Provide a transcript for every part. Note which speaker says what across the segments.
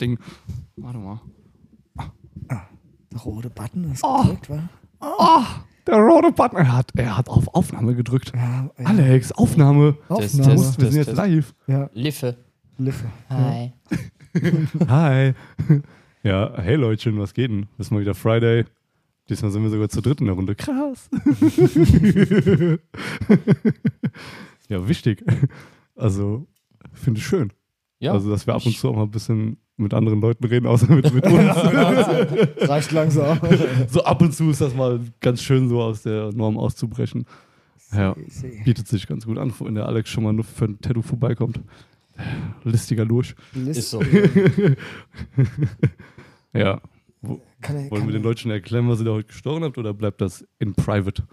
Speaker 1: Ding. Warte mal.
Speaker 2: Der rote Button ist
Speaker 1: Oh.
Speaker 2: gedrückt, wa?
Speaker 1: Oh, der rote Button. Er hat, er hat auf Aufnahme gedrückt.
Speaker 2: Ja, ja.
Speaker 1: Alex, Aufnahme.
Speaker 2: Aufnahme.
Speaker 3: Das-
Speaker 1: Du
Speaker 3: das-
Speaker 1: wir sind jetzt live.
Speaker 2: Ja,
Speaker 3: Liffe.
Speaker 2: Liffe.
Speaker 3: Hi.
Speaker 1: Hi. Ja, hey Leutchen, was geht denn? Das ist mal wieder Friday. Diesmal sind wir sogar zu dritt in der Runde. Krass. ja, wichtig. Also, finde ich schön.
Speaker 3: Ja.
Speaker 1: Also, dass wir ab und zu auch mal ein bisschen mit anderen Leuten reden, außer mit, mit uns.
Speaker 2: Reicht langsam.
Speaker 1: so ab und zu ist das mal ganz schön, so aus der Norm auszubrechen. Ja, bietet sich ganz gut an, wenn der Alex schon mal nur für ein Tattoo vorbeikommt. Listiger Lurch.
Speaker 3: Ist so.
Speaker 1: Ja.
Speaker 2: Kann er,
Speaker 1: Wollen
Speaker 2: kann
Speaker 1: wir den Leuten erklären, was ihr da heute gestochen habt, oder bleibt das in private?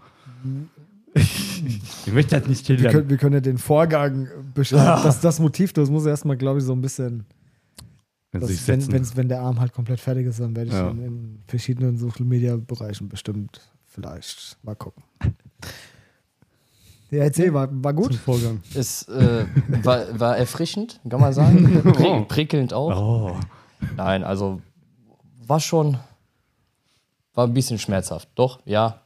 Speaker 1: ich möchte das nicht
Speaker 2: wir,
Speaker 1: schildern.
Speaker 2: können, wir können ja den Vorgang beschreiben. Das, das Motiv, das muss erstmal, glaube ich, so ein bisschen.
Speaker 1: Wenn
Speaker 2: Das, wenn, wenn der Arm halt komplett fertig ist, dann werde ich
Speaker 1: Ja.
Speaker 2: ihn in verschiedenen Social Media Bereichen bestimmt vielleicht mal gucken. Ja, erzähl, war, war
Speaker 1: Zum
Speaker 2: gut.
Speaker 1: Vorgang.
Speaker 3: Es äh, war, war erfrischend, kann man sagen.
Speaker 1: Oh.
Speaker 3: Pri prickelnd auch.
Speaker 1: Oh.
Speaker 3: Nein, also war schon. War ein bisschen schmerzhaft. Doch, ja.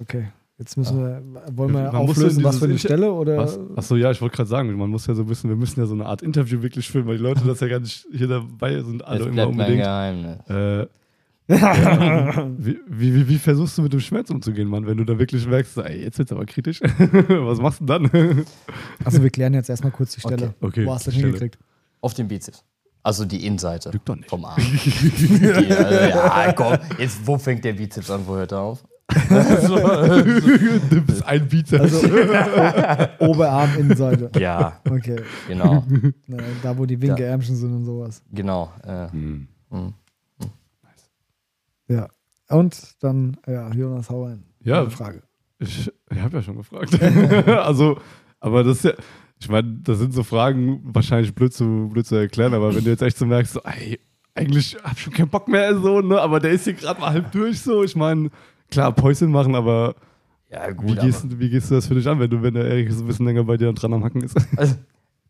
Speaker 2: Okay, jetzt müssen wir, wollen wir
Speaker 1: Man muss
Speaker 2: auflösen, was für eine Stelle oder?
Speaker 1: Was? Achso, ja, ich wollte gerade sagen, man muss ja so wissen, wir müssen ja so eine Art Interview wirklich filmen, weil die Leute das ja gar nicht hier dabei sind, alle
Speaker 3: Es
Speaker 1: immer
Speaker 3: bleibt mein
Speaker 1: unbedingt.
Speaker 3: Geheimnis.
Speaker 1: Äh, ja, wie, wie, wie, wie versuchst du mit dem Schmerz umzugehen, Mann, wenn du da wirklich merkst, ey, jetzt wird's aber kritisch. Was machst du dann?
Speaker 2: Also wir klären jetzt erstmal kurz die Stelle.
Speaker 1: Okay,
Speaker 2: Wo hast du das hingekriegt?
Speaker 3: Auf dem Bizeps. Also die Innenseite
Speaker 1: Lügt doch nicht.
Speaker 3: vom Arm. die, also, ja, komm, jetzt, wo fängt der Bizeps an, wo hört er auf?
Speaker 1: du bist ein Bizeps.
Speaker 2: Also Oberarm, Innenseite.
Speaker 3: Ja,
Speaker 2: Okay.
Speaker 3: genau,
Speaker 2: Na, Da, wo die Winkeärmchen sind und sowas.
Speaker 3: genau. Äh,
Speaker 1: Hm.
Speaker 3: hm.
Speaker 2: Ja. Und dann, ja, Jonas Hauer.
Speaker 1: Ja.
Speaker 2: Eine Frage.
Speaker 1: Ich, ich habe ja schon gefragt. also, aber das ist ja, ich meine, das sind so Fragen wahrscheinlich blöd zu, blöd zu erklären, aber wenn du jetzt echt so merkst, so, ey, eigentlich hab ich schon keinen Bock mehr, so, ne, aber der ist hier gerade mal halb durch, so, ich meine, klar, Päuschen machen, aber
Speaker 3: ja,
Speaker 1: wie
Speaker 3: gut,
Speaker 1: gehst,
Speaker 3: aber,
Speaker 1: du- wie gehst du das für dich an, wenn du, wenn der Erik so ein bisschen länger bei dir dran am Hacken ist?
Speaker 3: also,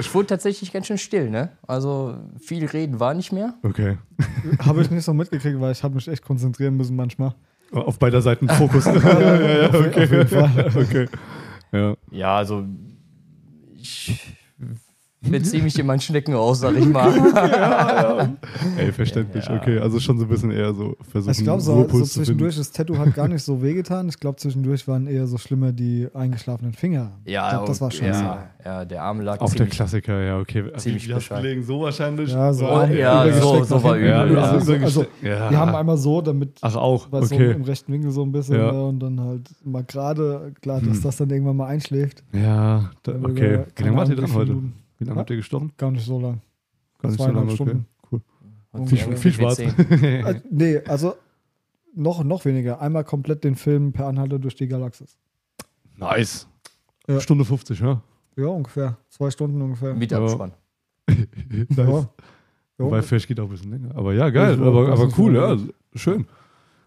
Speaker 3: ich wurde tatsächlich ganz schön still, ne? Also viel reden war nicht mehr.
Speaker 1: Okay.
Speaker 2: Habe ich nicht so mitgekriegt, weil ich habe mich echt konzentrieren müssen manchmal.
Speaker 1: Auf beider Seiten Fokus. ja, ja, ja,
Speaker 2: auf,
Speaker 1: okay.
Speaker 2: auf jeden Fall.
Speaker 1: okay. Ja.
Speaker 3: Ja, also ich beziehe mich in mein Schnecken aus, sag ich mal.
Speaker 1: Ey, verständlich,
Speaker 3: Ja.
Speaker 1: okay. Also schon so ein bisschen eher so versuchen,
Speaker 2: Ich glaube, so, so zwischendurch, das Tattoo hat gar nicht so wehgetan. Ich glaube, zwischendurch waren eher so schlimmer die eingeschlafenen Finger.
Speaker 3: Ja,
Speaker 2: ich glaub, das war scheiße.
Speaker 3: ja, ja, der Arm lag
Speaker 1: Auf der
Speaker 3: ziemlich,
Speaker 1: Klassiker, ja, okay.
Speaker 3: ziemlich
Speaker 1: gelegen? So wahrscheinlich?
Speaker 2: Ja, so ein-
Speaker 3: ja, so, so war übel.
Speaker 1: Ja,
Speaker 3: Ja,
Speaker 1: also,
Speaker 2: Also,
Speaker 1: ja.
Speaker 2: Wir haben einmal so, damit
Speaker 1: Ach, auch,
Speaker 2: war so
Speaker 1: okay.
Speaker 2: im rechten Winkel so ein bisschen
Speaker 1: Ja.
Speaker 2: ne, und dann halt mal gerade, klar, dass
Speaker 1: Hm.
Speaker 2: das dann irgendwann mal einschläft.
Speaker 1: Ja, da,
Speaker 2: Dann
Speaker 1: okay. Wie lange wart ihr dran heute? Wie lange
Speaker 2: Ja?
Speaker 1: habt ihr gestochen?
Speaker 2: Gar nicht so lang.
Speaker 1: Gar nicht so
Speaker 2: Zweieinhalb
Speaker 1: lange, okay.
Speaker 2: Stunden.
Speaker 1: Cool.
Speaker 2: Ungefähr.
Speaker 1: Viel, viel Spaß.
Speaker 2: Äh, nee, also noch, noch weniger. Einmal komplett den Film Per Anhalter durch die Galaxis.
Speaker 1: nice.
Speaker 2: Ja.
Speaker 1: Stunde 50, ja.
Speaker 2: Ja, ungefähr. Zwei Stunden ungefähr.
Speaker 3: mit
Speaker 1: Ja.
Speaker 3: Abspann.
Speaker 1: nice.
Speaker 2: Ja.
Speaker 1: Wobei Fisch geht auch ein bisschen länger. Aber ja, geil. Aber, aber cool,
Speaker 2: ja-.
Speaker 1: Schön.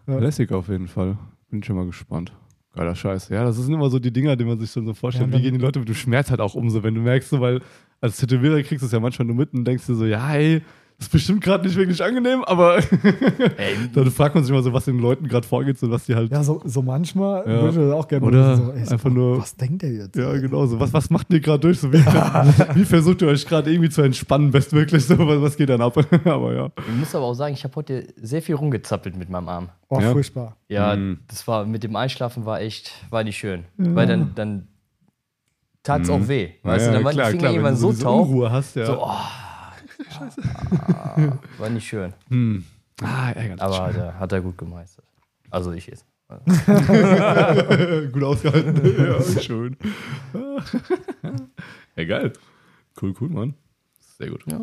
Speaker 2: Ja.
Speaker 1: Lässig auf jeden Fall. Bin schon mal gespannt. Geiler Scheiß. Ja, das sind immer so die Dinger, die man sich dann so vorstellt.
Speaker 2: Ja,
Speaker 1: Wie gehen die Leute mit dem Schmerz halt auch um, so wenn du merkst, so, weil als Tätowierer kriegst du es ja manchmal nur mit und denkst dir so, ja, hey, das ist bestimmt gerade nicht wirklich angenehm, aber
Speaker 3: Ey,
Speaker 1: dann fragt man sich mal so, was den Leuten gerade vorgeht, so was die halt.
Speaker 2: Ja, so, so manchmal
Speaker 1: Ja.
Speaker 2: würde ich das auch gerne
Speaker 1: Oder
Speaker 2: wissen, so, ey, so,
Speaker 1: einfach nur-
Speaker 2: Was denkt der jetzt?
Speaker 1: Ja, genau so. Was, was macht ihr gerade durch? So, wie, wie versucht ihr euch gerade irgendwie zu entspannen, bestmöglich? So, was, was geht dann ab? aber ja.
Speaker 3: ich muss aber auch sagen, ich habe heute sehr viel rumgezappelt mit meinem Arm.
Speaker 2: Oh,
Speaker 1: Ja.
Speaker 2: furchtbar.
Speaker 3: Ja,
Speaker 1: Mhm.
Speaker 3: das war mit dem Einschlafen war echt, war nicht schön. Weil dann, dann tat es auch weh. Weißt du, dann waren die Finger
Speaker 1: wenn
Speaker 3: irgendwann so taub.
Speaker 1: Unruhe hast, ja.
Speaker 3: So, oh, ah, war nicht schön.
Speaker 1: Hm. Ah, ärgerlich.
Speaker 3: Aber hat er, hat er gut gemeistert. Also ich jetzt.
Speaker 1: Gut ausgehalten. ja, schön. ja, geil. Cool, cool, Mann. Sehr gut. Ja,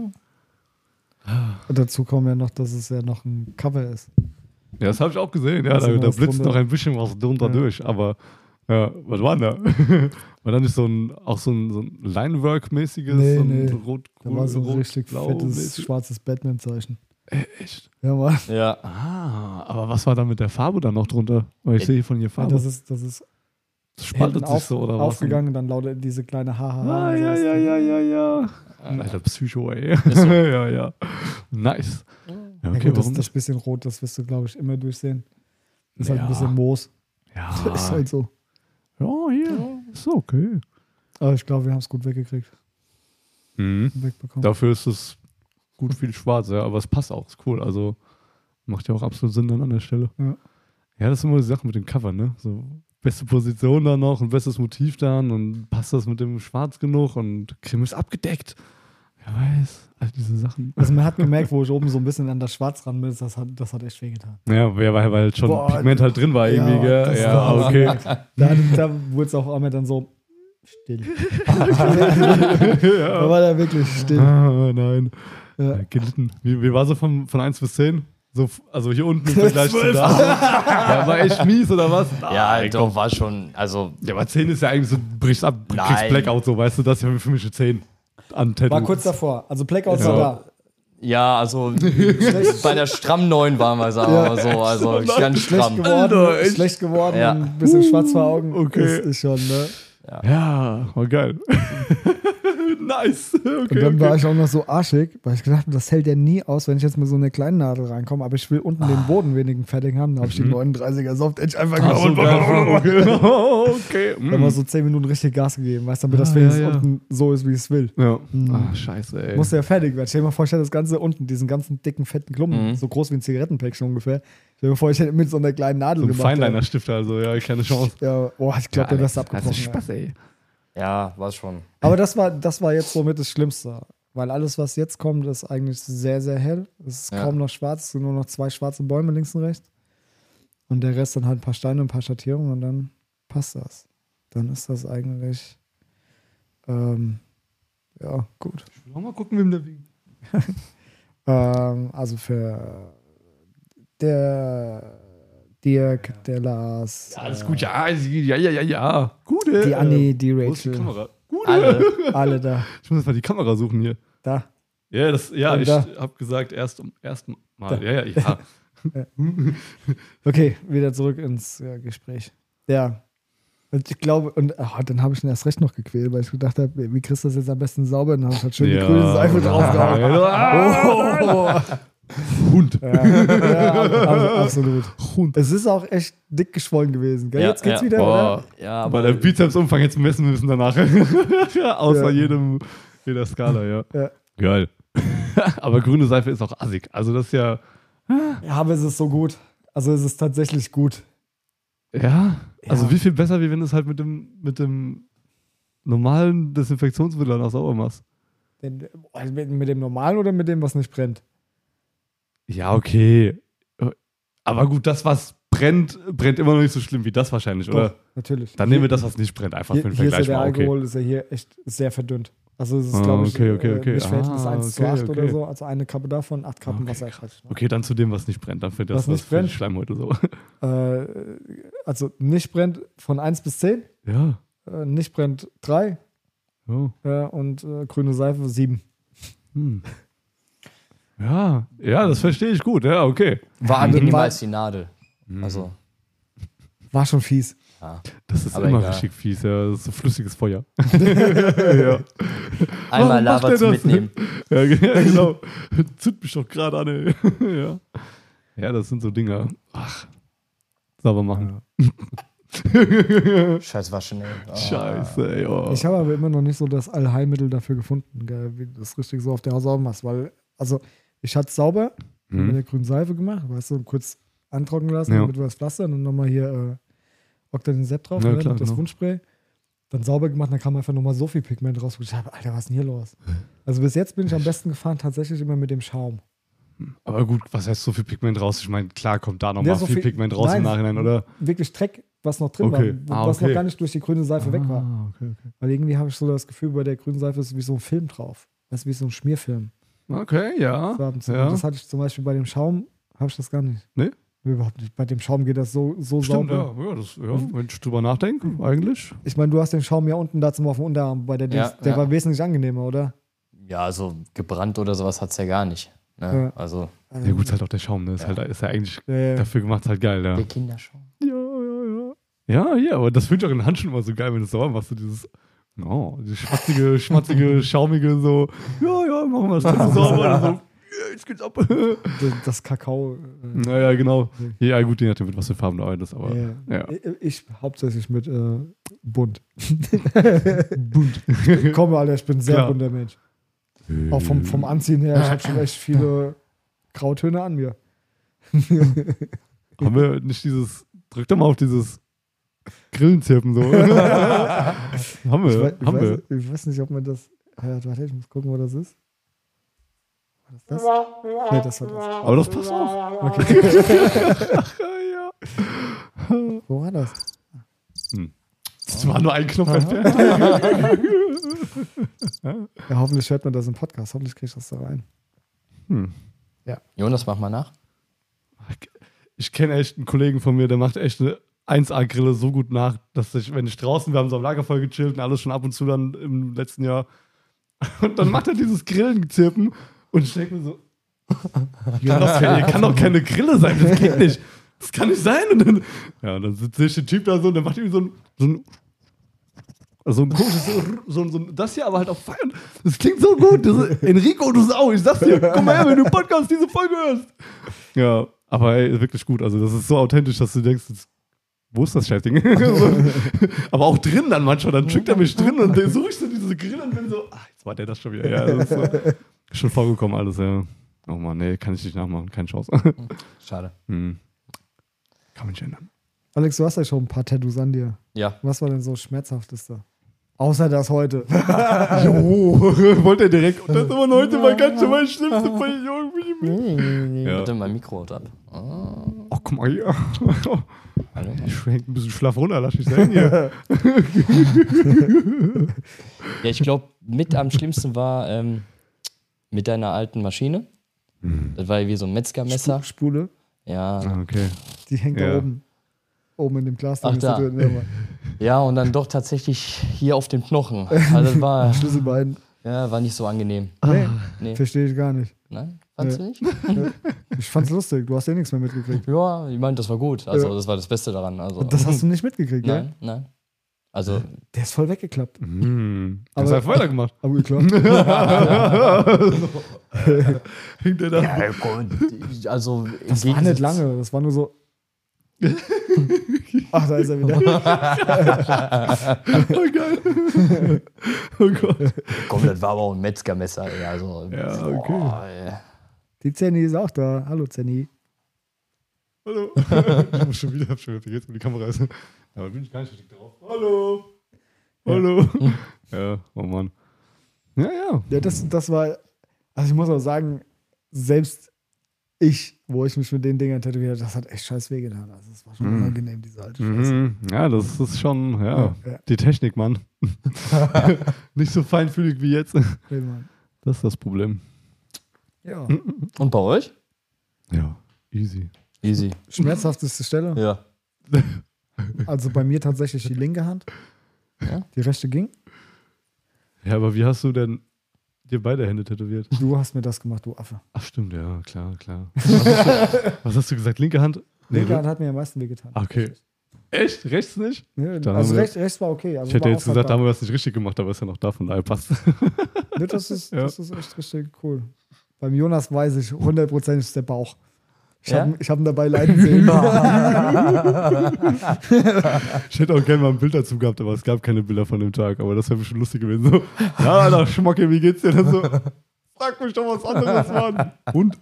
Speaker 3: Ja.
Speaker 2: Und dazu kommt ja noch, dass es ja noch ein Cover ist.
Speaker 1: das habe ich auch gesehen. Ja,
Speaker 2: Da ist
Speaker 1: da, da blitzt
Speaker 2: drunter.
Speaker 1: noch ein bisschen was drunter
Speaker 2: Ja.
Speaker 1: durch. Aber ja, was war denn da? war da nicht so ein, auch so ein, so ein Linework-mäßiges?
Speaker 2: Nee,
Speaker 1: so ein
Speaker 2: nee.
Speaker 1: Rot,
Speaker 2: Da war so ein richtig fettes,
Speaker 1: mäßig?
Speaker 2: schwarzes Batman-Zeichen.
Speaker 1: Äh, Echt?
Speaker 2: Ja, Mann.
Speaker 3: Ja.
Speaker 1: Ah, aber was war da mit der Farbe dann noch drunter? Weil ich
Speaker 3: Äh,
Speaker 1: sehe hier von hier
Speaker 2: Ja,
Speaker 1: Farbe.
Speaker 2: das ist, das ist
Speaker 1: Das spaltet
Speaker 2: hinten
Speaker 1: sich so oder was?
Speaker 2: aufgegangen und dann lautet diese kleine Haha.
Speaker 1: Ah, ja, ja, ja, ja, ja. Alter, Psycho, ey. ja, ja. Nice. Ja,
Speaker 2: Ja,
Speaker 1: okay,
Speaker 2: gut, das,
Speaker 1: warum
Speaker 2: das
Speaker 1: nicht?
Speaker 2: bisschen rot, das wirst du, glaube ich, immer durchsehen. Ist halt
Speaker 1: Ja.
Speaker 2: ein bisschen Moos.
Speaker 1: Ja,
Speaker 2: Ist halt so.
Speaker 1: Ja, hier. Ist okay.
Speaker 2: Aber ich glaube, wir haben es gut weggekriegt.
Speaker 1: Mhm.
Speaker 2: Wegbekommen.
Speaker 1: Dafür ist es gut viel schwarz, ja, aber es passt auch, ist cool. Also macht ja auch absolut Sinn dann an der Stelle.
Speaker 2: Ja.
Speaker 1: Ja, das ist immer die Sache mit dem Cover, ne? So beste Position dann noch und bestes Motiv dann und passt das mit dem Schwarz genug und Krim ist abgedeckt. Wer weiß, all diese Sachen.
Speaker 2: Also man hat gemerkt, wo ich oben so ein bisschen an das Schwarz ran bin, das hat, das hat echt wehgetan.
Speaker 1: Ja, weil, weil halt schon
Speaker 2: Boah,
Speaker 1: Pigment halt drin war
Speaker 2: ja,
Speaker 1: irgendwie, gell?
Speaker 2: das
Speaker 1: Ja,
Speaker 2: war-
Speaker 1: okay.
Speaker 2: Da, da wurde es auch einmal dann so still. da war da wirklich still.
Speaker 1: Ah, nein.
Speaker 2: Ja.
Speaker 1: Ja, gelitten. Wie, wie war so von, von 1 bis 10? So, also hier unten im Vergleich zu da. ja, war echt mies oder was?
Speaker 3: Ja,
Speaker 1: Nein,
Speaker 3: doch, war schon, also
Speaker 1: Ja, aber 10 ist ja eigentlich so, du brichst ab, kriegst. Blackout so, weißt du, das ist ja für mich eine 10 an Tattoo.
Speaker 2: War kurz davor. Also Blackout
Speaker 1: Ja.
Speaker 2: war da.
Speaker 3: Ja, also bei der stramm 9 waren wir, sagen wir mal so. Also ganz
Speaker 2: Schlecht
Speaker 3: stramm.
Speaker 2: geworden,
Speaker 1: Alter, echt?
Speaker 2: schlecht geworden,
Speaker 3: Ja.
Speaker 2: ein bisschen schwarz vor Augen.
Speaker 1: Okay.
Speaker 2: Ist, ist schon, ne?
Speaker 1: Ja, war geil. nice. Okay,
Speaker 2: Und dann war
Speaker 1: okay.
Speaker 2: ich auch noch so arschig, weil ich gedacht habe, das hält ja nie aus, wenn ich jetzt mit so einer kleinen Nadel reinkomme. Aber ich will unten den Boden wenigen fertig haben. Da habe ich die 39er Soft Edge einfach
Speaker 1: Ach so, geil. okay. okay.
Speaker 2: Dann mal
Speaker 1: Mm.
Speaker 2: so 10 Minuten richtig Gas gegeben, weißt du, damit das
Speaker 1: Ah,
Speaker 2: wenigstens
Speaker 1: ja, ja.
Speaker 2: unten so ist, wie ich es will.
Speaker 1: Ja. Ah, scheiße, ey.
Speaker 2: Musste ja fertig werden. Stell dir mal vor, ich hätte das Ganze unten, diesen ganzen dicken, fetten Klumpen,
Speaker 3: Mhm.
Speaker 2: so groß wie ein Zigarettenpäckchen ungefähr. Stell dir vor, ich hätte mit so einer kleinen Nadel
Speaker 1: so ein
Speaker 2: gemacht. ja.
Speaker 1: Feinliner-Stift, also, ja, keine Chance.
Speaker 2: Ja, boah, ich glaube, der
Speaker 1: Ja,
Speaker 2: ist
Speaker 1: Das
Speaker 2: abgebrochen.
Speaker 1: ist
Speaker 2: ja.
Speaker 1: Spaß, ey.
Speaker 3: Ja, war schon.
Speaker 2: Aber das war, das war jetzt somit das Schlimmste. Weil alles, was jetzt kommt, ist eigentlich sehr, sehr hell. Es ist
Speaker 3: Ja.
Speaker 2: kaum noch schwarz, es sind nur noch zwei schwarze Bäume links und rechts. Und der Rest dann halt ein paar Steine und ein paar Schattierungen und dann passt das. Dann ist das eigentlich ähm, ja gut.
Speaker 1: Ich will mal gucken, wem der wiegt.
Speaker 2: Ähm, also für der Dirk, der Lars,
Speaker 1: Ja, alles
Speaker 2: äh,
Speaker 1: gut, ja, ja, ja, ja, ja. Gute.
Speaker 2: die Anni, die
Speaker 1: Wo ist die
Speaker 2: Rachel,
Speaker 1: Kamera? Gute.
Speaker 3: Alle.
Speaker 2: alle da.
Speaker 1: Ich muss mal die Kamera suchen hier.
Speaker 2: Da.
Speaker 1: Ja, das, ja
Speaker 2: Und
Speaker 1: ich
Speaker 2: da.
Speaker 1: habe gesagt, erst um ersten Mal.
Speaker 2: Da.
Speaker 1: Ja, ja, ja.
Speaker 2: Okay, wieder zurück ins ja, Gespräch. Ja. Und ich glaube, und ach, dann habe ich ihn erst recht noch gequält, weil ich gedacht habe, wie kriegst du das jetzt am besten sauber? Und dann habe ich halt schön
Speaker 1: ja.
Speaker 2: die grüne Seife draufgehauen.
Speaker 1: Ah, Hund.
Speaker 2: Ja, ja, also, absolut.
Speaker 1: Hund.
Speaker 2: Es ist auch echt dick geschwollen gewesen. Gell?
Speaker 3: Ja,
Speaker 2: jetzt geht's
Speaker 3: ja.
Speaker 2: wieder,
Speaker 1: Boah.
Speaker 2: oder?
Speaker 3: Ja,
Speaker 1: Aber
Speaker 3: aber
Speaker 1: der Bizepsumfang jetzt messen müssen danach. ja, außer
Speaker 2: Ja.
Speaker 1: jedem, jeder Skala, ja.
Speaker 2: Ja.
Speaker 1: Geil. Aber grüne Seife ist auch assig. Also das ist ja.
Speaker 2: Ja, aber es ist so gut. Also es ist tatsächlich gut.
Speaker 1: Ja. Also wie viel besser, wie wenn du es halt mit dem, mit dem normalen Desinfektionsmittel dann auch sauber machst.
Speaker 2: Den, also mit dem normalen oder mit dem, was nicht brennt?
Speaker 1: Ja, okay. Aber gut, das, was brennt, brennt immer noch nicht so schlimm wie das wahrscheinlich, oder?
Speaker 2: Doch, natürlich.
Speaker 1: Dann nehmen wir das, was nicht brennt, einfach
Speaker 2: Hier,
Speaker 1: für den
Speaker 2: hier ist ja
Speaker 1: Vergleich
Speaker 2: der
Speaker 1: mal. Okay.
Speaker 2: Alkohol, ist ja hier echt sehr verdünnt. Also es ist,
Speaker 1: Ah,
Speaker 2: glaube ich,
Speaker 1: okay, okay, okay.
Speaker 2: äh, Mischverhältnis
Speaker 1: Ah,
Speaker 2: 1 zu
Speaker 1: okay,
Speaker 2: 8 oder so. Also eine Kappe davon, acht Kappen Wasser.
Speaker 1: Okay, dann zu dem, was nicht brennt. Dann für das,
Speaker 2: Was nicht
Speaker 1: die
Speaker 2: brennt?
Speaker 1: Schleimhäute so.
Speaker 2: Äh, also nicht brennt von 1 bis 10,
Speaker 1: Ja.
Speaker 2: äh, nicht brennt 3
Speaker 1: ja.
Speaker 2: äh, und äh, grüne Seife 7.
Speaker 1: Hm. Ja, ja, das verstehe ich gut. Ja, okay.
Speaker 3: war als die Nadel.
Speaker 1: Mhm.
Speaker 3: Also,
Speaker 2: War schon fies.
Speaker 3: ja.
Speaker 1: Das ist
Speaker 3: Aber
Speaker 1: immer
Speaker 3: egal.
Speaker 1: richtig fies, ja. Das ist so flüssiges Feuer. ja.
Speaker 3: Einmal Lava zu
Speaker 1: das?
Speaker 3: mitnehmen.
Speaker 1: Ja, ge- ja, genau. Zünd mich doch gerade an, ey. ja. ja, das sind so Dinger. Ach. Sauber machen.
Speaker 3: Scheiß Waschen, ey. Ah.
Speaker 1: Scheiße, ey. Oh.
Speaker 2: Ich habe aber immer noch nicht so das Allheilmittel dafür gefunden, gell, wie du das richtig so auf der sauber machst. Weil, also, ich hatte es sauber mit
Speaker 1: Mhm.
Speaker 2: der grünen Seife gemacht, weißt du, kurz antrocknen lassen,
Speaker 1: Ja.
Speaker 2: damit wir das Pflaster und dann nochmal hier äh, Octane Sepp drauf,
Speaker 1: Ja,
Speaker 2: ne,
Speaker 1: klar,
Speaker 2: mit das
Speaker 1: genau.
Speaker 2: Wundspray. Dann sauber gemacht, dann kam einfach nochmal so viel Pigment raus. wo Ich dachte, Alter, was ist denn hier los? Also bis jetzt bin ich am besten gefahren tatsächlich immer mit dem Schaum.
Speaker 1: Aber gut, was heißt so viel Pigment raus? Ich meine, klar kommt da noch
Speaker 2: Ja,
Speaker 1: mal
Speaker 2: so
Speaker 1: viel,
Speaker 2: viel-
Speaker 1: Pigment raus
Speaker 2: Nein.
Speaker 1: im Nachhinein, oder?
Speaker 2: Wirklich Dreck, was noch drin
Speaker 1: Okay.
Speaker 2: war,
Speaker 1: Ah,
Speaker 2: was
Speaker 1: okay.
Speaker 2: noch gar nicht durch die grüne Seife weg war.
Speaker 1: Ah, okay.
Speaker 2: Weil irgendwie habe ich so das Gefühl, bei der grünen Seife ist wie so ein Film drauf. Das ist wie so ein Schmierfilm.
Speaker 1: Okay, ja.
Speaker 2: So
Speaker 1: ja.
Speaker 2: Das hatte ich zum Beispiel bei dem Schaum, habe ich das gar nicht.
Speaker 1: Nee?
Speaker 2: Überhaupt nicht. Bei dem Schaum geht das so, so
Speaker 1: Stimmt,
Speaker 2: sauber.
Speaker 1: ja. ja, das, ja. Wenn ich drüber nachdenke, eigentlich.
Speaker 2: Ich meine, du hast den Schaum ja unten da zum auf dem Unterarm bei der Dings.
Speaker 3: Ja,
Speaker 2: der
Speaker 3: ja.
Speaker 2: war wesentlich angenehmer, oder?
Speaker 3: Ja, also gebrannt oder sowas hat es ja gar nicht. Ne?
Speaker 2: Ja.
Speaker 3: Also,
Speaker 2: Also,
Speaker 1: Ja, gut, ist halt auch der Schaum, ne? Ist,
Speaker 3: Ja.
Speaker 1: halt, ist ja eigentlich
Speaker 2: ja, ja.
Speaker 1: dafür gemacht, halt geil, ja.
Speaker 3: der Kinderschaum.
Speaker 1: Ja, ja, ja. Ja, ja, aber das finde ich auch in Handschuhen immer so geil, wenn du es sauber machst, so dieses, oh, dieses schmatzige, schmatzige, schaumige, so, ja, ja, machen wir das sauber. So, ja, jetzt geht's ab.
Speaker 2: Das, das Kakao. Äh,
Speaker 1: naja, genau. Ja, gut, je nachdem, mit was für Farben du arbeitest, aber
Speaker 2: ja.
Speaker 1: ja.
Speaker 2: Ich, ich hauptsächlich mit äh, bunt. bunt. Ich komme, Alter, ich bin ein sehr
Speaker 1: Klar.
Speaker 2: bunter Mensch. Auch vom, vom Anziehen her, ich habe schon echt viele Grautöne an mir.
Speaker 1: Haben wir nicht dieses, drück doch mal auf dieses Grillenzirpen so. haben
Speaker 2: Ich,
Speaker 1: wir,
Speaker 2: ich,
Speaker 1: haben
Speaker 2: weiß,
Speaker 1: wir.
Speaker 2: ich weiß nicht, ob man das. Ja, warte, ich muss gucken, wo das ist. War das das? Nee, das war das.
Speaker 1: Aber das passt auch.
Speaker 2: Okay.
Speaker 1: ja.
Speaker 2: Wo war das?
Speaker 1: Das war nur ein Knopf entfernt.
Speaker 2: Ja, hoffentlich hört man das im Podcast. Hoffentlich kriege ich das da rein.
Speaker 1: Hm.
Speaker 3: Jonas, mach mal nach.
Speaker 1: Ich kenne echt einen Kollegen von mir, der macht echt eine 1A-Grille so gut nach, dass ich, wenn ich draußen, wir haben so am Lagerfeuer gechillt und alles schon ab und zu dann im letzten Jahr. Und dann macht er dieses Grillenzirpen und ich denke mir so, kann doch keine, kann doch keine Grille sein, das geht nicht. Das kann nicht sein. Und dann, ja, und dann sitzt der Typ da so und dann macht ihm so ein, so ein so ein komisches, so, so, ein- das hier aber halt auf Feiern. Das klingt so gut. Das ist, Enrico, du Sau, ich sag's dir, komm mal her, wenn du Podcast diese Folge hörst. Ja, aber ey, wirklich gut. Also, das ist so authentisch, dass du denkst, das, wo ist das Scheißding? aber auch drin dann manchmal, dann schickt er mich drin und dann suche ich so diese Grill und bin so, ach, jetzt war der das schon wieder. Ja, das ist so, schon vorgekommen alles, ja. Oh Mann, nee, kann ich nicht nachmachen, keine Chance.
Speaker 3: Schade.
Speaker 1: hm. Kann man nicht ändern.
Speaker 2: Alex, du hast ja schon ein paar Tattoos an dir.
Speaker 3: Ja.
Speaker 2: Was war denn so schmerzhafteste? Außer das heute.
Speaker 1: Jo, wollte er direkt. Und das war heute mal ganz schön mein schlimmste bei irgendwie. Ja.
Speaker 3: Warte, mein Mikro ab. Oh,
Speaker 1: Oh, guck mal hier.
Speaker 3: Hallo.
Speaker 1: Ich schwenk ein bisschen schlaff runter, lass mich sein hier.
Speaker 3: Ja, ich glaube, mit am schlimmsten war ähm, mit deiner alten Maschine. Das war ja wie so ein Metzgermesser.
Speaker 2: Sp- Spule,
Speaker 3: Ja.
Speaker 1: Ah, okay.
Speaker 2: die hängt
Speaker 1: Ja.
Speaker 2: da oben. Oben in dem Glas.
Speaker 3: Ach, da.
Speaker 2: drin. Ja,
Speaker 3: und dann doch tatsächlich hier auf dem Knochen. Also das war,
Speaker 2: Schlüsselbein.
Speaker 3: ja, war nicht so angenehm.
Speaker 2: Nee,
Speaker 3: Nee.
Speaker 2: verstehe ich gar nicht.
Speaker 3: Nein? Fandst du nicht?
Speaker 2: Ich fand's lustig. Du hast ja nichts mehr mitgekriegt.
Speaker 3: Ja, ich meine, das war gut. Also
Speaker 2: Ja.
Speaker 3: das war das Beste daran. Also,
Speaker 2: Das hast du nicht mitgekriegt, ja?
Speaker 3: Nein, nein. Also,
Speaker 2: Der ist voll weggeklappt.
Speaker 1: Hm.
Speaker 2: Aber-
Speaker 1: Hast du einfach weitergemacht?
Speaker 2: Aber geklappt.
Speaker 1: Hängt der da?
Speaker 3: ja, gut, also
Speaker 2: Das war nicht lange. Das war nur so. Ach, da ist er wieder.
Speaker 1: Oh, geil. Oh Gott.
Speaker 3: Komm, das war aber auch ein Metzgermesser. Ey. Also,
Speaker 1: Ja, okay.
Speaker 3: boah, ey.
Speaker 2: Die Zenny ist auch da. Hallo, Zenny.
Speaker 1: Hallo. Ich muss schon wieder, hab schon wieder vergessen, wo die Kamera ist. Aber bin ich gar nicht richtig drauf. Hallo. Hallo. Ja, oh Mann. Ja, ja.
Speaker 2: Ja, das, das war. Also, ich muss auch sagen, selbst ich, wo ich mich mit den Dingern tätowiert habe, das hat echt scheiß weh getan. Also, es war schon
Speaker 1: Mhm.
Speaker 2: unangenehm, diese alte Scheiße.
Speaker 1: Mhm. Ja, das ist schon, ja,
Speaker 2: Ja.
Speaker 1: die Technik, Mann. Nicht so feinfühlig wie jetzt.
Speaker 2: Nee, Mann.
Speaker 1: Das ist das Problem.
Speaker 2: Ja.
Speaker 3: Und bei euch?
Speaker 1: Ja, easy.
Speaker 3: Easy.
Speaker 2: Schmerzhafteste Stelle.
Speaker 3: Ja.
Speaker 2: Also bei mir tatsächlich die linke Hand.
Speaker 3: Ja?
Speaker 2: Die rechte ging.
Speaker 1: Ja, aber wie hast du denn dir beide Hände tätowiert?
Speaker 2: Du hast mir das gemacht, du Affe.
Speaker 1: Ach, stimmt, ja, klar, klar. Was hast du gesagt? Linke Hand? Nee,
Speaker 2: linke Hand hat mir am meisten wehgetan.
Speaker 1: Ah, okay. Echt? Rechts nicht?
Speaker 2: Ne,
Speaker 1: Dann
Speaker 2: also rechts, rechts war okay. Also
Speaker 1: Ich hätte jetzt gesagt, da haben wir was nicht richtig gemacht, aber ist ja noch da, von daher passt.
Speaker 2: Ne, das, ist,
Speaker 1: Ja.
Speaker 2: das ist echt richtig cool. Beim Jonas weiß ich, hundertprozentig ist der Bauch. Ich
Speaker 3: Ja?
Speaker 2: habe hab ihn dabei leiden sehen.
Speaker 1: Ich hätte auch gerne mal ein Bild dazu gehabt, aber es gab keine Bilder von dem Tag. Aber das wäre bestimmt lustig gewesen. So, ja, Alter, Schmocke, wie geht's dir? Dann so, frag mich doch was anderes, Mann. Und?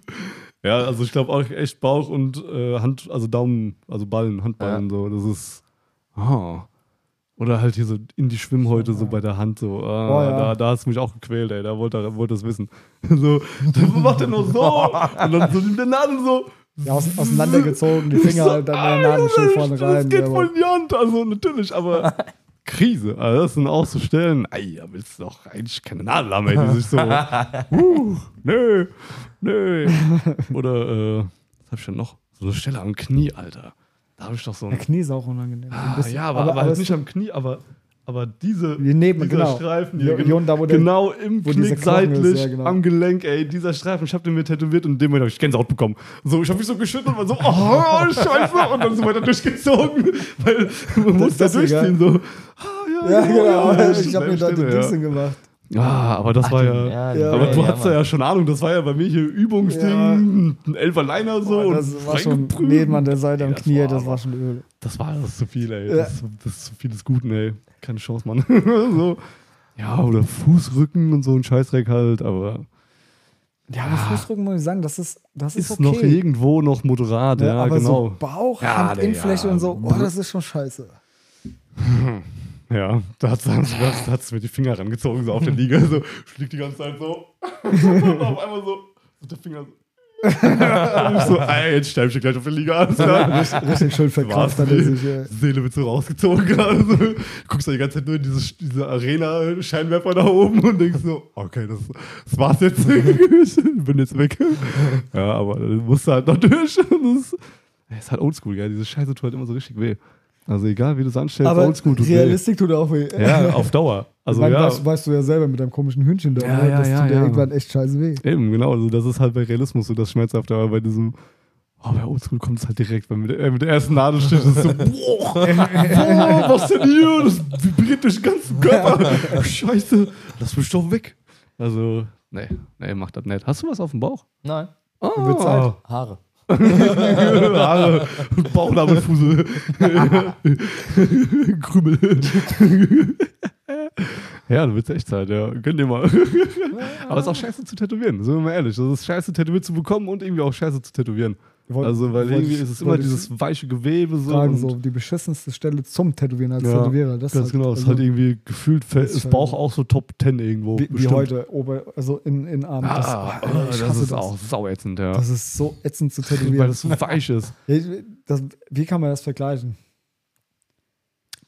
Speaker 1: Ja, also ich glaube auch echt Bauch und äh, Hand, also Daumen, also Ballen, Handballen, so. Das ist. Ah. Oder halt hier so in die Schwimmhäute, so bei der Hand, so. Ah,
Speaker 2: Oh, ja.
Speaker 1: da, da hast du mich auch gequält, ey. Da wollte er wollte es wissen. So, dann macht er nur so. und dann so mit der Nadel so.
Speaker 2: Ja, aus, auseinandergezogen, die Finger halt dann in der Nadel schön vorne
Speaker 1: Das
Speaker 2: rein.
Speaker 1: geht
Speaker 2: Ja,
Speaker 1: voll in die Hand, also natürlich, aber Krise. Also das sind auch so Stellen, ey, da willst du doch eigentlich keine Nadel haben, ey, die sich so, uh, nö, nö. Oder, äh, was hab ich denn noch? So eine Stelle am Knie, Alter. Da habe ich doch so
Speaker 2: Der
Speaker 1: ein.
Speaker 2: Knie ist auch unangenehm.
Speaker 1: Ah, ja, aber, aber, halt
Speaker 2: es-
Speaker 1: nicht am Knie, aber aber diese,
Speaker 2: neben,
Speaker 1: dieser
Speaker 2: genau.
Speaker 1: Streifen
Speaker 2: Hier- unten da, der-
Speaker 1: genau im Knick
Speaker 2: Knochen ist,
Speaker 1: seitlich
Speaker 2: ja, genau.
Speaker 1: am Gelenk, ey, dieser Streifen, ich hab den mir tätowiert und in dem Moment habe ich Gänsehaut bekommen. So, ich habe mich so geschüttelt und war so, oh, scheiße, und dann so weiter durchgezogen, weil man muss da
Speaker 2: das ist
Speaker 1: durchziehen, so. Ah,
Speaker 2: Ja, genau.
Speaker 1: ja,
Speaker 2: ich habe mir da die
Speaker 1: ja.
Speaker 2: Dings gemacht.
Speaker 1: Ja, aber das
Speaker 3: Ach,
Speaker 1: war ja.
Speaker 2: Ja,
Speaker 1: aber du
Speaker 3: ja,
Speaker 1: hattest ja, schon Ahnung, das war ja bei mir hier Übungsding,
Speaker 2: Ja.
Speaker 1: ein Elferliner so. Und
Speaker 2: das war schon neben an der Seite am
Speaker 1: Das
Speaker 2: Knie,
Speaker 1: war
Speaker 2: das war schon öl.
Speaker 1: Das war das ist zu viel, ey.
Speaker 2: Ja.
Speaker 1: Das, ist, das ist zu viel des Guten, ey. Keine Chance, Mann. so. Ja, oder Fußrücken und so ein Scheißdreck halt, aber
Speaker 2: Ja, aber Fußrücken muss ich sagen, das ist, das ist,
Speaker 1: ist
Speaker 2: okay.
Speaker 1: noch irgendwo noch moderat, ja,
Speaker 2: aber
Speaker 1: genau.
Speaker 2: so Bauch,
Speaker 1: Ja,
Speaker 2: Hand,
Speaker 1: nee,
Speaker 2: Innenfläche
Speaker 1: ja.
Speaker 2: und so, oh, das ist schon scheiße.
Speaker 1: Ja, da hat es mir die Finger rangezogen, so auf der Liga, so, fliegt die ganze Zeit so. und auf einmal so, so der Finger so. und ich so, ey, jetzt sterbe ich gleich auf der Liga. Klar.
Speaker 2: Richtig schön verkraft hat er sich. äh,
Speaker 1: Seele wird so rausgezogen gerade. So. Du guckst da die ganze Zeit nur in diese, diese Arena-Scheinwerfer da oben und denkst so, okay, das, das war's jetzt. ich bin jetzt weg. Ja, aber dann musst du halt noch durch. Und Das ist, ey, ist halt oldschool, gell? Diese Scheiße tut halt immer so richtig weh. Also egal, wie du es anstellst,
Speaker 2: Aber
Speaker 1: oldschool tut
Speaker 2: Realistik tut auch weh.
Speaker 1: Ja, auf Dauer. Also
Speaker 2: ich meine,
Speaker 1: ja,
Speaker 2: weißt, weißt du ja selber mit deinem komischen Hühnchen da,
Speaker 1: Ja, ja,
Speaker 2: das
Speaker 1: ja,
Speaker 2: tut dir
Speaker 1: ja.
Speaker 2: irgendwann echt scheiße weh.
Speaker 1: eben, genau. Also das ist halt bei Realismus so das Schmerzhafte, aber bei diesem Oh, bei Oldschool kommt es halt direkt, weil mit, der- äh, mit der ersten Nadelstich ist es so, boah, boah, was denn hier? Das vibriert durch den ganzen Körper. Scheiße, lass mich doch weg. Also, nee, nee, mach das nicht. Hast du was auf dem Bauch?
Speaker 3: Nein.
Speaker 1: Oh,
Speaker 2: Wird Zeit.
Speaker 3: Haare.
Speaker 1: Haare, Bauchnabelfusel, Krümel. ja, du willst echt Zeit, ja. Gönn dir mal. Aber es ist auch scheiße zu tätowieren, sind wir mal ehrlich. Es ist scheiße tätowiert zu bekommen und irgendwie auch scheiße zu tätowieren.
Speaker 2: Wollt-
Speaker 1: Also, weil irgendwie
Speaker 2: ich-
Speaker 1: ist es immer dieses weiche Gewebe so.
Speaker 2: Fragen, so die beschissenste Stelle zum Tätowieren als
Speaker 1: Ja,
Speaker 2: Tätowierer. Das
Speaker 1: Ganz
Speaker 2: ist
Speaker 1: genau, ist
Speaker 2: also,
Speaker 1: halt irgendwie gefühlt, fällt-
Speaker 2: ist
Speaker 1: ist Bauch auch so Top 10 irgendwo.
Speaker 2: wie, wie heute, Ober, also in, in Arm. das,
Speaker 1: Ah,
Speaker 2: oh, ich
Speaker 1: das
Speaker 2: hasse
Speaker 1: ist auch sauätzend, ja.
Speaker 2: Das ist so ätzend zu
Speaker 1: Weil
Speaker 2: tätowieren.
Speaker 1: das so weich ist.
Speaker 2: Das, wie kann man das vergleichen?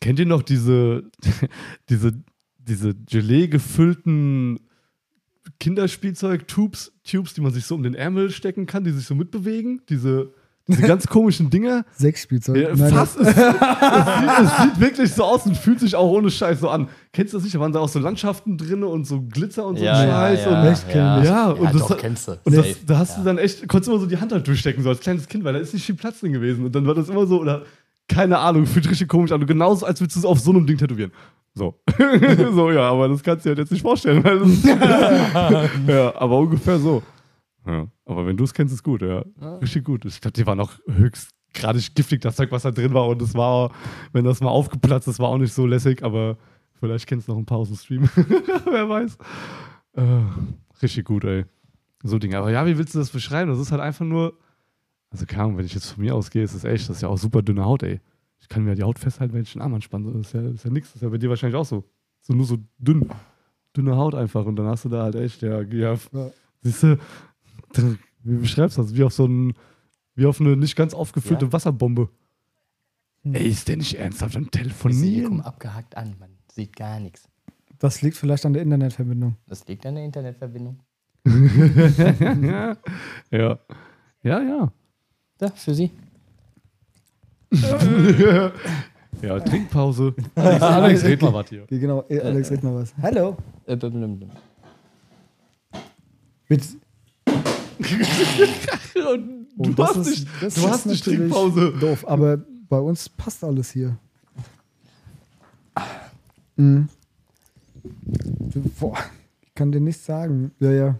Speaker 1: Kennt ihr noch diese, diese, diese Gelee gefüllten Kinderspielzeug-Tubes, Tubes, die man sich so um den Ärmel stecken kann, die sich so mitbewegen? Diese, diese ganz komischen Dinger?
Speaker 2: Sexspielzeug?
Speaker 1: Ja,
Speaker 2: Nein,
Speaker 1: fast. Es, es, sieht, es sieht wirklich so aus und fühlt sich auch ohne Scheiß so an. Kennst du das nicht? Da waren da auch so Landschaften drin und so Glitzer und so
Speaker 3: Ja, ja,
Speaker 1: Scheiß.
Speaker 3: ja,
Speaker 1: und
Speaker 2: Echt,
Speaker 3: ja.
Speaker 1: Ja, und
Speaker 3: ja,
Speaker 1: das
Speaker 3: doch, kennst du.
Speaker 1: Und das, da hast
Speaker 3: ja.
Speaker 1: du dann echt, konntest du immer so die Hand halt durchstecken, so als kleines Kind, weil da ist nicht viel Platz drin gewesen. Und dann war das immer so, oder keine Ahnung, fühlt richtig komisch an. Und genauso, als würdest du es auf so einem Ding tätowieren. So. so, ja, aber das kannst du dir halt jetzt nicht vorstellen. Weil das ja, aber ungefähr so. Ja, aber wenn du es kennst, ist gut, ja. Richtig gut. Ich glaube, die waren auch höchst gerade giftig, das Zeug, was da drin war. Und das war, wenn das mal aufgeplatzt ist, war auch nicht so lässig, aber vielleicht kennst du noch ein paar aus dem Stream. Wer weiß. Äh, richtig gut, ey. So Dinge. Aber ja, wie willst du das beschreiben? Das ist halt einfach nur. Also, keine Ahnung, wenn ich jetzt von mir ausgehe, ist das echt, das ist ja auch super dünne Haut, ey. Ich kann mir ja die Haut festhalten, wenn ich den Arm anspanne. Das ist ja, das ist ja nix. Das ist ja bei dir wahrscheinlich auch so. So nur so dünn. Dünne Haut einfach. Und dann hast du da halt echt, ja, ja
Speaker 2: Ja.
Speaker 1: siehst du, wie beschreibst du das? Wie auf so ein, wie auf eine nicht ganz aufgefüllte
Speaker 3: Ja.
Speaker 1: Wasserbombe.
Speaker 2: Hm.
Speaker 1: Ey, ist der nicht ernsthaft am Telefonieren?
Speaker 3: abgehackt an, man sieht gar nichts.
Speaker 2: Das liegt vielleicht an der Internetverbindung.
Speaker 3: Das liegt an der Internetverbindung.
Speaker 1: ja. ja. Ja, ja.
Speaker 3: Da, für Sie.
Speaker 1: Ja, Trinkpause. Alex, Alex red mal was hier.
Speaker 2: Genau, Alex, red mal was. Hallo. Mit,
Speaker 1: Und
Speaker 2: oh,
Speaker 1: du hast
Speaker 2: ist-
Speaker 1: nicht, du hast nicht Trinkpause.
Speaker 2: Doof, aber bei uns passt alles hier. Mhm. Boah, ich kann dir nichts sagen. Ja, ja.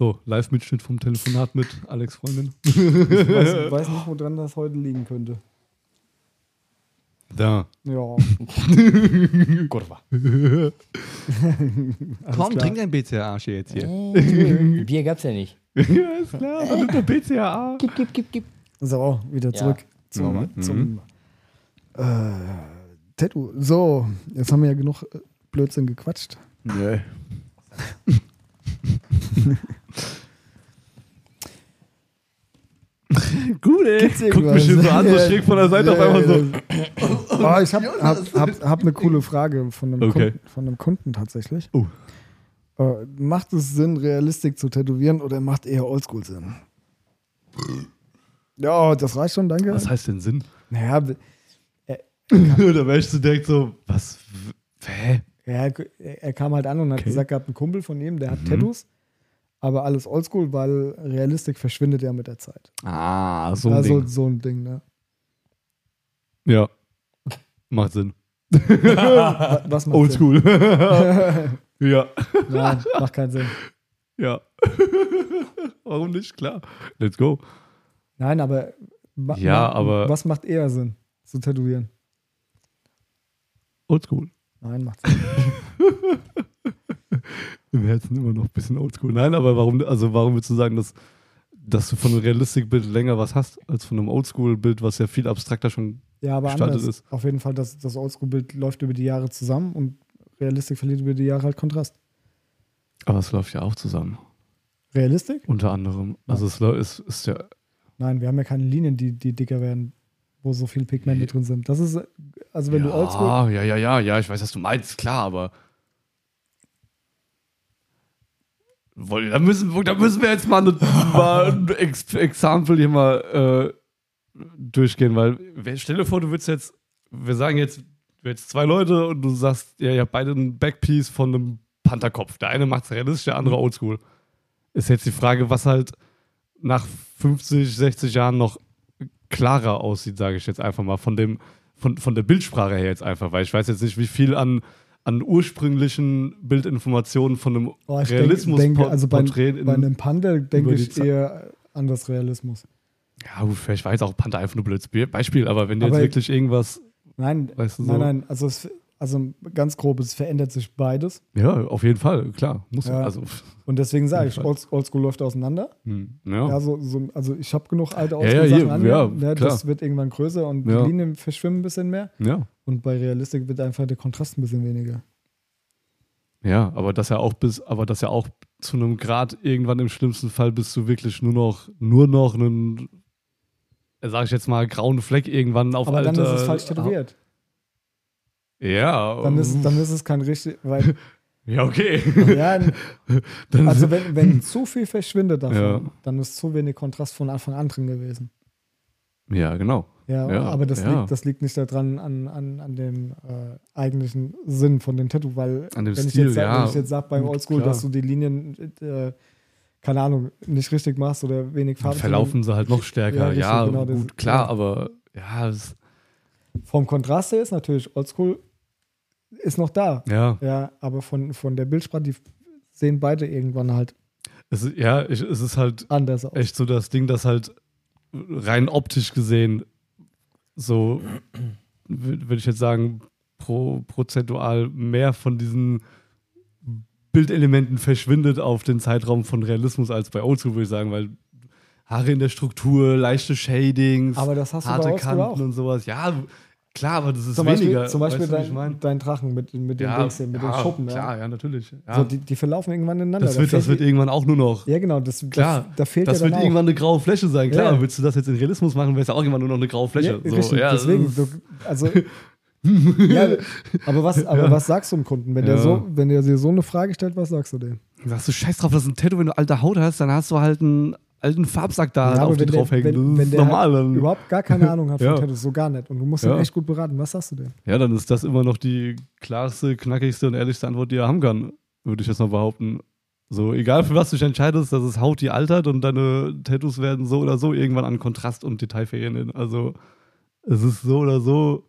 Speaker 1: So, Live-Mitschnitt vom Telefonat mit Alex Freundin.
Speaker 2: Ich weiß, weiß nicht, woran das heute liegen könnte.
Speaker 1: Da.
Speaker 2: Ja.
Speaker 3: Kurva.
Speaker 2: Komm,
Speaker 1: trink ein BCA-Arsch jetzt hier.
Speaker 3: Bier gab's ja nicht.
Speaker 1: ja, ist klar, dann nimmt der BCAA.
Speaker 3: Gib, gib, gib, gib.
Speaker 2: So, wieder
Speaker 3: Ja.
Speaker 2: zurück zum,
Speaker 1: Mhm.
Speaker 2: zum äh, Tattoo. So, jetzt haben wir ja genug äh, Blödsinn gequatscht.
Speaker 1: Nee. Gut, ey.
Speaker 2: Gibt's
Speaker 1: Guck mich hier so an, so schräg von der Seite auf
Speaker 2: ja,
Speaker 1: einmal so.
Speaker 2: Oh, ich habe hab, hab, hab eine coole Frage von einem,
Speaker 1: Okay.
Speaker 2: Kunden, von einem Kunden tatsächlich.
Speaker 1: Oh.
Speaker 2: Äh, macht es Sinn, Realistik zu tätowieren oder macht eher Oldschool Sinn? Ja, das reicht schon, danke.
Speaker 1: Was heißt denn Sinn?
Speaker 2: Naja, er,
Speaker 1: da ich so direkt so, was? Hä?
Speaker 2: Ja, er, er kam halt an und hat
Speaker 1: Okay.
Speaker 2: gesagt gehabt, ein Kumpel von ihm, der hat
Speaker 1: Mhm.
Speaker 2: Tattoos, aber alles oldschool, weil Realistik verschwindet ja mit der Zeit.
Speaker 1: Ah, so ein
Speaker 2: also
Speaker 1: Ding.
Speaker 2: so ein Ding, ne?
Speaker 1: Ja. Macht Sinn.
Speaker 2: Wa- Was macht
Speaker 1: Oldschool. Ja.
Speaker 2: Nein, macht keinen Sinn.
Speaker 1: Ja. Warum nicht? Klar. Let's go.
Speaker 2: Nein, aber, ma-
Speaker 1: Ja,
Speaker 2: ma-
Speaker 1: aber-
Speaker 2: was macht eher Sinn zu tätowieren?
Speaker 1: Oldschool.
Speaker 2: Nein, macht Sinn.
Speaker 1: Im Herzen immer noch ein bisschen oldschool. Nein, aber warum, also warum würdest du sagen, dass, dass du von einem Realistikbild länger was hast, als von einem Oldschool-Bild, was ja viel abstrakter schon.
Speaker 2: Ja, aber
Speaker 1: Gestaltet
Speaker 2: anders.
Speaker 1: ist.
Speaker 2: Auf jeden Fall, das, das Oldschool-Bild läuft über die Jahre zusammen und Realistik verliert über die Jahre halt Kontrast.
Speaker 1: Aber es läuft ja auch zusammen.
Speaker 2: Realistik?
Speaker 1: Unter anderem. Also es läu- ist, ist ja.
Speaker 2: Nein, wir haben ja keine Linien, die, die dicker werden, wo so viel Pigmente drin sind. Das ist, also wenn du Oldschool.
Speaker 1: ja, ja, ja, ja, ja, ich weiß, was du meinst, klar, aber. Da müssen, da müssen wir jetzt mal, eine, mal ein Ex Exempel hier mal äh, durchgehen, weil stell dir vor, du würdest jetzt, wir sagen jetzt, wir jetzt zwei Leute und du sagst, ja, ihr habt beide ein Backpiece von einem Pantherkopf. Der eine macht es realistisch, der andere oldschool. Ist jetzt die Frage, was halt nach 50, 60 Jahren noch klarer aussieht, sage ich jetzt einfach mal, von dem, von, von der Bildsprache her jetzt einfach, weil ich weiß jetzt nicht, wie viel an, an ursprünglichen Bildinformationen von einem
Speaker 2: Oh,
Speaker 1: Realismus
Speaker 2: denke, denke, also bei,
Speaker 1: in-
Speaker 2: bei einem Panda denke ich eher an das Realismus.
Speaker 1: Ja, gut, vielleicht war jetzt auch Panther einfach nur blödes Be- Beispiel, aber wenn du jetzt wirklich irgendwas,
Speaker 2: Nein,
Speaker 1: weißt du so.
Speaker 2: nein, nein, also, es, also ganz grob, es verändert sich beides.
Speaker 1: Ja, auf jeden Fall, klar. Muss
Speaker 2: Ja.
Speaker 1: also.
Speaker 2: Und deswegen sage ich,
Speaker 1: Fall.
Speaker 2: Old, Oldschool läuft auseinander.
Speaker 1: Hm, ja.
Speaker 2: Ja, so, so, also ich habe genug alte
Speaker 1: Ja, ja,
Speaker 2: Oldschool-Sachen
Speaker 1: hier,
Speaker 2: an
Speaker 1: ja,
Speaker 2: ne, das wird irgendwann größer und
Speaker 1: Ja.
Speaker 2: die Linien verschwimmen ein bisschen mehr.
Speaker 1: ja.
Speaker 2: Und bei Realistik wird einfach der Kontrast ein bisschen weniger.
Speaker 1: Ja, aber das ja auch bis, aber das ja auch zu einem Grad irgendwann im schlimmsten Fall bist du wirklich nur noch, nur noch einen, sag ich jetzt mal, grauen Fleck irgendwann auf
Speaker 2: Aber dann
Speaker 1: alter-
Speaker 2: ist es falsch tätowiert.
Speaker 1: Ja.
Speaker 2: Dann ist, dann ist es kein richtig, weil,
Speaker 1: ja, okay.
Speaker 2: ja, also wenn, wenn zu viel verschwindet davon,
Speaker 1: Ja.
Speaker 2: dann ist zu wenig Kontrast von Anfang an drin gewesen.
Speaker 1: ja, genau.
Speaker 2: Ja,
Speaker 1: Ja,
Speaker 2: aber das, liegt, das liegt nicht daran an, an, an dem äh, eigentlichen Sinn von dem Tattoo, weil
Speaker 1: An dem
Speaker 2: wenn,
Speaker 1: Stil,
Speaker 2: ich jetzt, wenn ich jetzt sage beim Oldschool,
Speaker 1: klar.
Speaker 2: dass du die Linien, äh, keine Ahnung, nicht richtig machst oder wenig
Speaker 1: Dann
Speaker 2: Farben
Speaker 1: verlaufen sie halt noch stärker.
Speaker 2: Ja,
Speaker 1: Ja,
Speaker 2: genau, das-
Speaker 1: gut, klar,
Speaker 2: ja.
Speaker 1: aber ja,
Speaker 2: Vom Kontrast her ist natürlich Oldschool ist noch da.
Speaker 1: ja,
Speaker 2: Ja, aber von, von der Bildsprache, die sehen beide irgendwann halt
Speaker 1: es, ja, ich, es ist halt
Speaker 2: anders aus.
Speaker 1: echt so das Ding, das halt rein optisch gesehen so, würde ich jetzt sagen, pro, prozentual mehr von diesen Bildelementen verschwindet auf den Zeitraum von Realismus als bei Oldschool, würde ich sagen, weil Haare in der Struktur, leichte Shadings,
Speaker 2: Aber das hast du bei
Speaker 1: harte Kanten
Speaker 2: auch.
Speaker 1: und sowas. Ja, klar, aber das ist
Speaker 2: Zum
Speaker 1: weniger.
Speaker 2: Beispiel, zum Beispiel
Speaker 1: weißt du, wie ich mein?
Speaker 2: dein, dein Drachen mit, mit den
Speaker 1: ja,
Speaker 2: Dings hier, mit
Speaker 1: ja,
Speaker 2: den Schuppen.
Speaker 1: Klar,
Speaker 2: Ja.
Speaker 1: ja, natürlich. Ja.
Speaker 2: So, die, die verlaufen irgendwann ineinander.
Speaker 1: das
Speaker 2: Da
Speaker 1: wird, das wird irgendwann auch nur noch.
Speaker 2: ja, genau, das,
Speaker 1: Klar,
Speaker 2: das, da fehlt
Speaker 1: das
Speaker 2: ja
Speaker 1: wird
Speaker 2: dann
Speaker 1: irgendwann eine graue Fläche sein. Klar,
Speaker 2: Ja.
Speaker 1: willst du das jetzt in Realismus machen, wäre es ja auch irgendwann nur noch eine graue
Speaker 2: auch.
Speaker 1: Fläche.
Speaker 2: Ja,
Speaker 1: so,
Speaker 2: richtig,
Speaker 1: ja,
Speaker 2: deswegen. Du, also, ja, aber was, aber
Speaker 1: Ja.
Speaker 2: was sagst du dem Kunden? Wenn, der
Speaker 1: Ja.
Speaker 2: so, wenn der dir so eine Frage stellt, was sagst du dem?
Speaker 1: Sagst du, scheiß drauf, das ist ein Tattoo, wenn du alte Haut hast, dann hast du halt einen alten Farbsack da
Speaker 2: Ja,
Speaker 1: auf
Speaker 2: der-
Speaker 1: draufhängen.
Speaker 2: wenn- wenn der
Speaker 1: normal. Dann,
Speaker 2: Überhaupt gar keine Ahnung hat von
Speaker 1: Ja.
Speaker 2: Tattoos, so gar nicht. Und du musst
Speaker 1: Ja.
Speaker 2: ihn echt gut beraten. Was sagst du dem?
Speaker 1: ja, dann ist das immer noch die klarste, knackigste und ehrlichste Antwort, die er haben kann, würde ich jetzt mal behaupten. So, egal für was du dich entscheidest, das ist Haut, die altert und deine Tattoos werden so oder so irgendwann an Kontrast und Detail verlieren. Also, es ist so oder so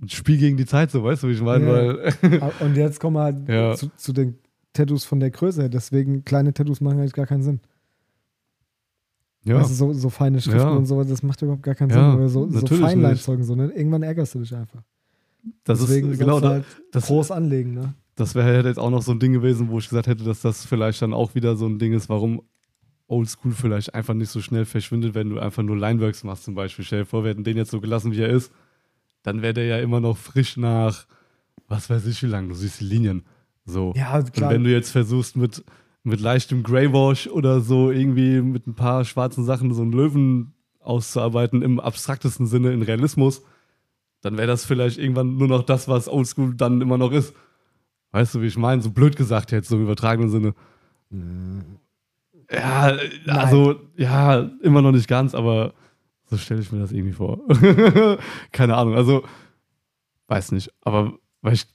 Speaker 1: ein Spiel gegen die Zeit, so weißt du, wie ich meine?
Speaker 2: Ja. Ah, Und jetzt kommen wir halt zu, zu den Tattoos von der Größe. Deswegen kleine Tattoos machen eigentlich gar keinen Sinn.
Speaker 1: Ja.
Speaker 2: Weißt du, so, so feine Schriften
Speaker 1: Ja.
Speaker 2: und sowas, das macht überhaupt gar keinen
Speaker 1: Ja,
Speaker 2: Sinn. So, so Feinleinzeugen, so, ne? Irgendwann ärgerst du dich einfach.
Speaker 1: das
Speaker 2: Deswegen
Speaker 1: ist genau da,
Speaker 2: halt
Speaker 1: das,
Speaker 2: groß anlegen, ne?
Speaker 1: das wäre jetzt auch noch so ein Ding gewesen, wo ich gesagt hätte, dass das vielleicht dann auch wieder so ein Ding ist, warum Oldschool vielleicht einfach nicht so schnell verschwindet, wenn du einfach nur Lineworks machst zum Beispiel. Stell dir vor, wir hätten den jetzt so gelassen, wie er ist, dann wäre der ja immer noch frisch nach, was weiß ich wie lang, du siehst die Linien. So.
Speaker 2: Ja,
Speaker 1: Und
Speaker 2: klar.
Speaker 1: wenn du jetzt versuchst mit, mit leichtem Greywash oder so irgendwie mit ein paar schwarzen Sachen so einen Löwen auszuarbeiten im abstraktesten Sinne in Realismus, dann wäre das vielleicht irgendwann nur noch das, was Oldschool dann immer noch ist. Weißt du, wie ich meine? So blöd gesagt jetzt, so im übertragenen Sinne. Ja, also, ja, immer noch nicht ganz, aber so stelle ich mir das irgendwie vor. Keine Ahnung. Also, weiß nicht. Aber weil ich,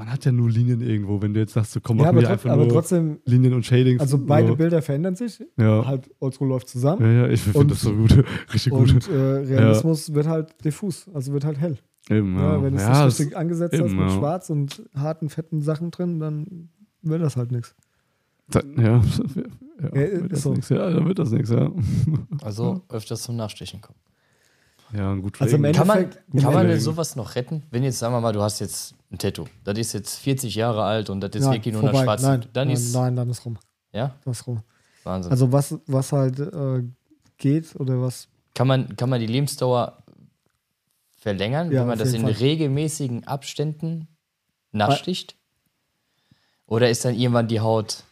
Speaker 1: man hat ja nur Linien irgendwo, wenn du jetzt sagst, so komm,
Speaker 2: Ja,
Speaker 1: mach
Speaker 2: aber,
Speaker 1: mir
Speaker 2: trotz,
Speaker 1: einfach
Speaker 2: aber
Speaker 1: nur
Speaker 2: trotzdem,
Speaker 1: Linien und Shadings.
Speaker 2: also beide
Speaker 1: so.
Speaker 2: Bilder verändern sich.
Speaker 1: Ja.
Speaker 2: Halt Oldschool läuft zusammen.
Speaker 1: ja, ja, ich finde das so gut. Richtig gut.
Speaker 2: Und äh, Realismus wird halt diffus, also wird halt hell.
Speaker 1: Eben,
Speaker 2: Ja,
Speaker 1: ja.
Speaker 2: wenn du es
Speaker 1: ja,
Speaker 2: nicht
Speaker 1: es-
Speaker 2: richtig angesetzt
Speaker 1: eben,
Speaker 2: hast mit
Speaker 1: ja.
Speaker 2: schwarz und harten, fetten Sachen drin, dann wird das halt nichts.
Speaker 1: da- ja, ja,
Speaker 2: Ja,
Speaker 1: wird
Speaker 2: ist so.
Speaker 1: nix, ja, dann wird das nichts, ja.
Speaker 3: Also öfters zum Nachstechen kommen.
Speaker 1: Ja, gut.
Speaker 2: Also im
Speaker 1: pflegen.
Speaker 3: Kann man, kann man denn sowas noch retten? Wenn jetzt, sagen wir mal, du hast jetzt ein Tattoo, das ist jetzt 40 Jahre alt und das ist
Speaker 2: Nein,
Speaker 3: wirklich nur
Speaker 2: vorbei.
Speaker 3: eine schwarze.
Speaker 2: Nein,
Speaker 3: dann
Speaker 2: nein,
Speaker 3: ist.
Speaker 2: nein, dann ist rum.
Speaker 3: Ja,
Speaker 2: Das ist rum.
Speaker 3: Wahnsinn.
Speaker 2: Also was, was halt äh, geht oder was
Speaker 3: kann, man, kann man die Lebensdauer verlängern,
Speaker 2: Ja,
Speaker 3: wenn man das in
Speaker 2: Fall.
Speaker 3: regelmäßigen Abständen nachsticht? Oder ist dann irgendwann die Haut.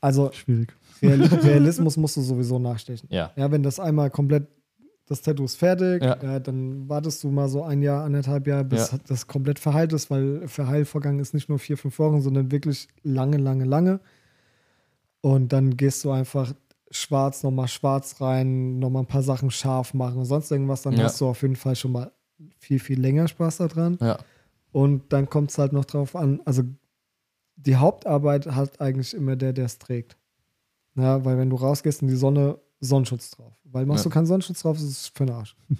Speaker 2: Also
Speaker 1: Schwierig.
Speaker 2: Real Realismus musst du sowieso nachstechen.
Speaker 3: Ja.
Speaker 2: Ja, wenn das einmal komplett, das Tattoo ist fertig,
Speaker 3: Ja.
Speaker 2: ja. dann wartest du mal so ein Jahr, anderthalb Jahre, bis
Speaker 3: Ja.
Speaker 2: das komplett verheilt ist, weil Verheilvorgang ist nicht nur vier, fünf Wochen, sondern wirklich lange, lange, lange. Und dann gehst du einfach schwarz, nochmal schwarz rein, nochmal ein paar Sachen scharf machen und sonst irgendwas, dann
Speaker 3: Ja.
Speaker 2: hast du auf jeden Fall schon mal viel, viel länger Spaß daran.
Speaker 3: Ja.
Speaker 2: Und dann kommt es halt noch drauf an, also die Hauptarbeit hat eigentlich immer der, der es trägt. Ja, weil wenn du rausgehst in die Sonne, Sonnenschutz drauf. Weil machst
Speaker 3: Ja.
Speaker 2: du keinen Sonnenschutz drauf, ist es für den Arsch.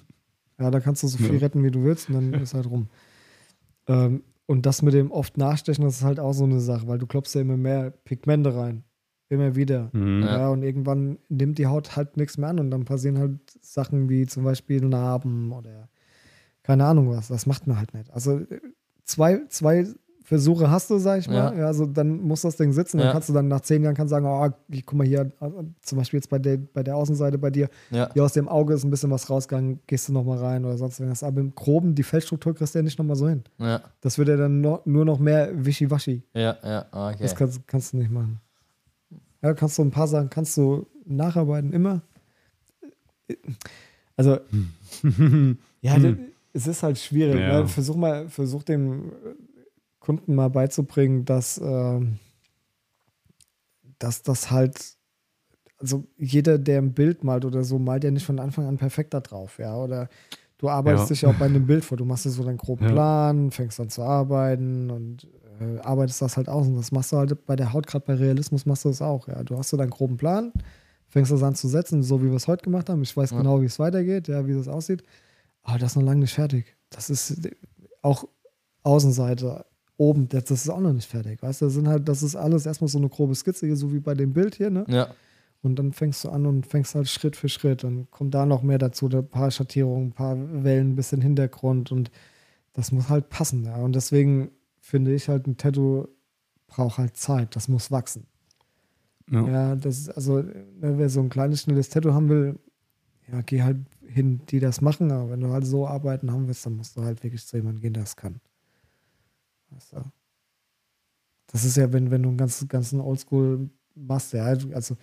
Speaker 2: Ja, da kannst du so viel
Speaker 1: Ja.
Speaker 2: retten, wie du willst und dann ist halt rum. Ähm, und das mit dem oft Nachstechen, das ist halt auch so eine Sache, weil du klopfst ja immer mehr Pigmente rein. Immer wieder.
Speaker 1: Mhm.
Speaker 2: Ja. und irgendwann nimmt die Haut halt nichts mehr an und dann passieren halt Sachen wie zum Beispiel Narben oder keine Ahnung was. Das macht man halt nicht. Also äh, zwei, zwei Versuche hast du, sag ich mal.
Speaker 3: Ja.
Speaker 2: Ja. also dann muss das Ding sitzen. Dann
Speaker 3: Ja.
Speaker 2: kannst du dann nach zehn Jahren kannst sagen, oh, ich- guck mal hier, also zum Beispiel jetzt bei der, bei der Außenseite bei dir,
Speaker 3: Ja.
Speaker 2: hier aus dem Auge ist ein bisschen was rausgegangen, gehst du nochmal rein oder sonst irgendwas. Aber im Groben, die Feldstruktur kriegst du ja nicht nochmal so hin.
Speaker 3: Ja.
Speaker 2: Das wird ja dann no, nur noch mehr Wischiwaschi.
Speaker 3: Ja. Ja. Okay.
Speaker 2: Das kannst, kannst du nicht machen. Ja, kannst du ein paar Sachen, kannst du nacharbeiten, immer. Also, ja, das- es ist halt schwierig.
Speaker 1: Ja.
Speaker 2: Ne? Versuch mal, versuch dem Kunden mal beizubringen, dass, ähm, dass das halt, also jeder, der ein Bild malt oder so, malt ja nicht von Anfang an perfekt da drauf, ja. Oder du arbeitest
Speaker 1: Ja.
Speaker 2: dich ja auch bei einem Bild vor. Du machst dir so deinen groben
Speaker 1: Ja.
Speaker 2: Plan, fängst an zu arbeiten und äh, arbeitest das halt aus. Und das machst du halt bei der Haut, gerade bei Realismus machst du das auch, ja. Du hast so deinen groben Plan, fängst das an zu setzen, so wie wir es heute gemacht haben. Ich weiß
Speaker 3: Ja.
Speaker 2: genau, wie es weitergeht, ja, wie das aussieht. Aber das ist noch lange nicht fertig. Das ist äh, auch Außenseite, oben, das, das ist auch noch nicht fertig. Weißt du, das sind halt, das ist alles erstmal so eine grobe Skizze hier, so wie bei dem Bild hier, ne?
Speaker 3: Ja.
Speaker 2: Und dann fängst du an und fängst halt Schritt für Schritt. Dann kommt da noch mehr dazu, ein paar Schattierungen, ein paar Wellen, ein bisschen Hintergrund und das muss halt passen. Ja. Und deswegen finde ich halt, ein Tattoo braucht halt Zeit. Das muss wachsen.
Speaker 1: Ja.
Speaker 2: Ja, das ist also, ne, wer so ein kleines, schnelles Tattoo haben will, ja, geh halt hin, die das machen. Aber wenn du halt so arbeiten haben willst, dann musst du halt wirklich zu jemandem gehen, der das kann. Weißt du? Das ist ja, wenn, wenn du einen ganzen, ganzen Oldschool machst, ja, also,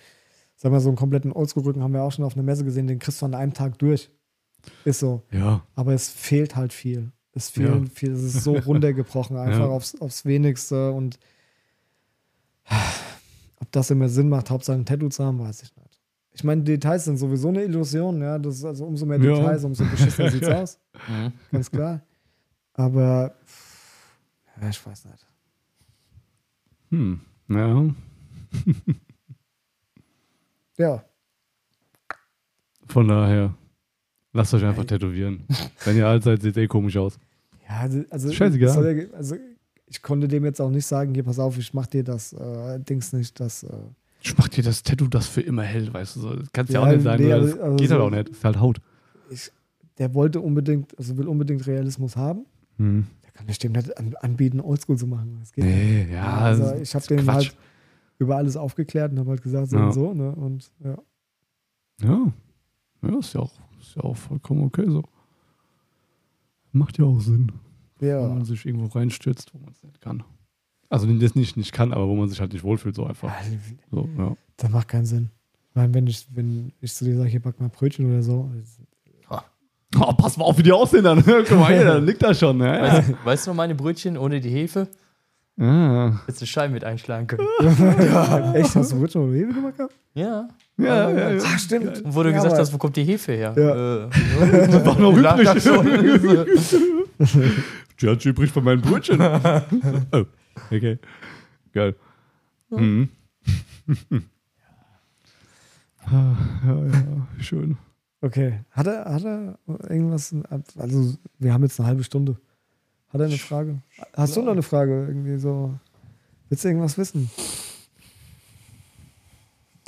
Speaker 2: sag mal, so einen kompletten Oldschool-Rücken haben wir auch schon auf einer Messe gesehen, den kriegst du an einem Tag durch. Ist so.
Speaker 1: ja.
Speaker 2: Aber es fehlt halt viel. Es fehlen
Speaker 1: Ja.
Speaker 2: viel, es ist so runtergebrochen, einfach
Speaker 1: Ja.
Speaker 2: aufs, aufs Wenigste und ob das immer Sinn macht, Hauptsache ein Tattoo zu haben, weiß ich nicht. Ich meine, Details sind sowieso eine Illusion, ja. Das ist also umso mehr
Speaker 1: Ja.
Speaker 2: Details, umso beschissener sieht's aus,
Speaker 3: Mhm.
Speaker 2: ganz klar. Aber ja, ich weiß nicht.
Speaker 1: Hm. Ja.
Speaker 2: Ja,
Speaker 1: Von daher, lasst euch einfach tätowieren. Wenn ihr alt seid, sieht eh komisch aus.
Speaker 2: ja also, also,
Speaker 1: Scheißegal.
Speaker 2: also ich konnte dem jetzt auch nicht sagen, hier, pass auf, ich mach dir das äh, Dings nicht, das äh,
Speaker 1: Ich mach dir das Tattoo, das für immer hell, weißt du so. Das kannst du ja
Speaker 2: Ja,
Speaker 1: auch nicht sagen.
Speaker 2: nee, aber-
Speaker 1: das
Speaker 2: aber
Speaker 1: geht
Speaker 2: so-
Speaker 1: halt auch nicht. Das ist halt Haut.
Speaker 2: ich, der wollte unbedingt, also will unbedingt Realismus haben.
Speaker 1: Hm.
Speaker 2: Kann ich dem nicht an, anbieten, Oldschool zu machen. Das geht nicht.
Speaker 1: Nee, ja.
Speaker 2: also ich habe den
Speaker 1: Quatsch.
Speaker 2: halt über alles aufgeklärt und habe halt gesagt, so
Speaker 1: Ja.
Speaker 2: und so, ne? Und ja.
Speaker 1: Ja. Ja, ist ja auch, ist ja auch vollkommen okay so. Macht ja auch Sinn, wenn
Speaker 2: Ja,
Speaker 1: man sich irgendwo reinstürzt, wo man es nicht kann. Also das nicht, nicht kann, aber wo man sich halt nicht wohlfühlt, so einfach. So, ja.
Speaker 2: das macht keinen Sinn. Ich meine, wenn ich, wenn ich zu dir sage, hier back mal Brötchen oder so,
Speaker 1: Oh, pass mal auf, wie die aussehen dann. Guck mal hier, da liegt da schon. Ja, ja.
Speaker 3: Weißt, weißt du noch meine Brötchen ohne die Hefe?
Speaker 1: Ah.
Speaker 3: Hättest du Scheiben mit einschlagen können.
Speaker 2: Echt, hast du Rhythm oder Hefe gemacht gehabt?
Speaker 3: Ja.
Speaker 1: Ja, ja, ja.
Speaker 2: Ah, stimmt.
Speaker 3: Und wo du
Speaker 2: Ja,
Speaker 3: gesagt
Speaker 2: aber-
Speaker 3: hast, wo kommt die Hefe her?
Speaker 2: Ja.
Speaker 3: Äh,
Speaker 1: Das war noch übrig. Die hat übrig von meinen Brötchen. oh, okay. Geil. Mhm. Ja, ja, schön.
Speaker 2: Okay. Hat er, hat er irgendwas? Also, wir haben jetzt eine halbe Stunde. Hat er eine Frage? Hast du noch eine Frage? Irgendwie so. Willst du irgendwas wissen?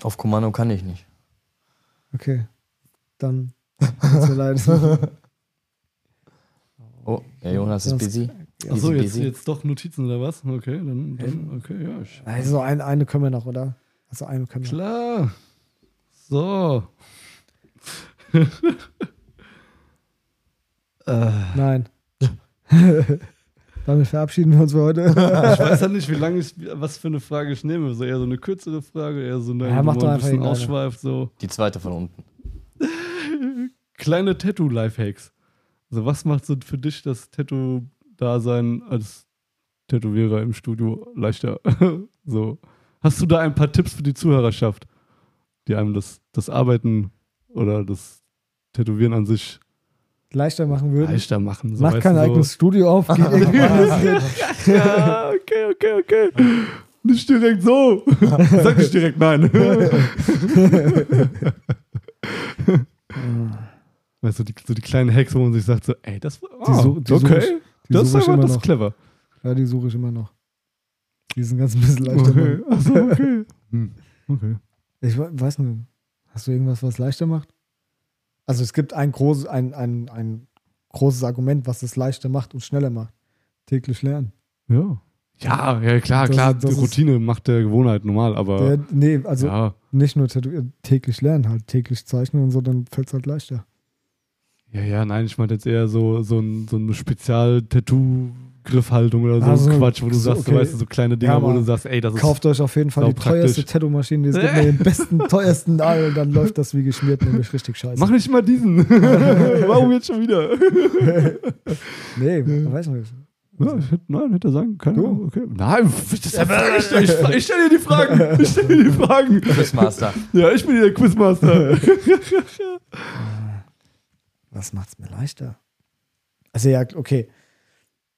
Speaker 3: Auf Kommando kann ich nicht.
Speaker 2: Okay. Dann. Tut's mir leid.
Speaker 3: Oh, der Jonas ist busy.
Speaker 1: Achso, jetzt, jetzt doch Notizen oder was? Okay, dann, dann okay, ja. Ich,
Speaker 2: Also, ein, eine können wir noch, oder? Also, eine können wir.
Speaker 1: klar. So. Äh,
Speaker 2: Nein. Damit verabschieden wir uns für heute.
Speaker 1: ich weiß ja nicht, wie lange ich, was für eine Frage ich nehme. So eher so eine kürzere Frage, eher so eine,
Speaker 2: Ja,
Speaker 1: wo
Speaker 2: mach
Speaker 1: man
Speaker 2: doch
Speaker 1: ein
Speaker 2: einfach
Speaker 1: bisschen ausschweift. So.
Speaker 3: Die zweite von unten.
Speaker 1: Kleine Tattoo-Lifehacks. Also, was macht so für dich das Tattoo-Dasein als Tätowierer im Studio leichter? so. Hast du da ein paar Tipps für die Zuhörerschaft, die einem das, das Arbeiten oder das Tätowieren an sich
Speaker 2: Leichter machen würden.
Speaker 1: leichter machen? So,
Speaker 2: Macht kein
Speaker 1: so.
Speaker 2: eigenes Studio auf.
Speaker 1: Ja, okay, okay, okay. Nicht direkt so. Sag nicht direkt nein. weißt du, die, so die kleinen Hacks, wo man sich sagt, so, ey, das war
Speaker 2: die such
Speaker 1: okay.
Speaker 2: ich-
Speaker 1: das ist das ist clever.
Speaker 2: Ja, die suche ich immer noch. Die sind ganz ein bisschen leichter.
Speaker 1: Okay. Achso, okay. Hm. Okay.
Speaker 2: Ich we- weiß nicht. Hast du irgendwas, was leichter macht? Also es gibt ein großes, ein, ein, ein großes Argument, was es leichter macht und schneller macht. Täglich lernen.
Speaker 1: Ja. Ja, ja, klar,
Speaker 2: Das
Speaker 1: klar.
Speaker 2: das
Speaker 1: die
Speaker 2: ist-
Speaker 1: Routine macht der Gewohnheit normal, aber
Speaker 2: Der, nee, also
Speaker 1: ja.
Speaker 2: nicht nur täglich lernen, halt täglich zeichnen und so, dann fällt es halt leichter.
Speaker 1: Ja, ja, nein, ich meine jetzt eher so, so, ein, so eine Spezial-Tattoo-Griffhaltung oder so
Speaker 2: Ah,
Speaker 1: ein
Speaker 2: so,
Speaker 1: Quatsch, wo du
Speaker 2: so,
Speaker 1: sagst,
Speaker 2: okay.
Speaker 1: du weißt, so kleine Dinger,
Speaker 2: Ja,
Speaker 1: wo du sagst, ey, das ist
Speaker 2: Kauft euch auf jeden Fall die teuerste. Tattoo-Maschine, die es gibt, den besten, teuersten Nadel, dann läuft das wie geschmiert, nämlich richtig scheiße.
Speaker 1: Mach nicht mal diesen. Warum jetzt schon wieder?
Speaker 2: nee, weiß nicht.
Speaker 1: Ja, ich hätte, nein, hätte er sagen können.
Speaker 2: Du?
Speaker 1: Okay. Nein, das frag ich, ich, ich stelle dir die Fragen. Ich stelle dir die Fragen.
Speaker 3: Quizmaster.
Speaker 1: Ja, ich bin hier der Quizmaster.
Speaker 2: Was macht's mir leichter? Also ja, okay.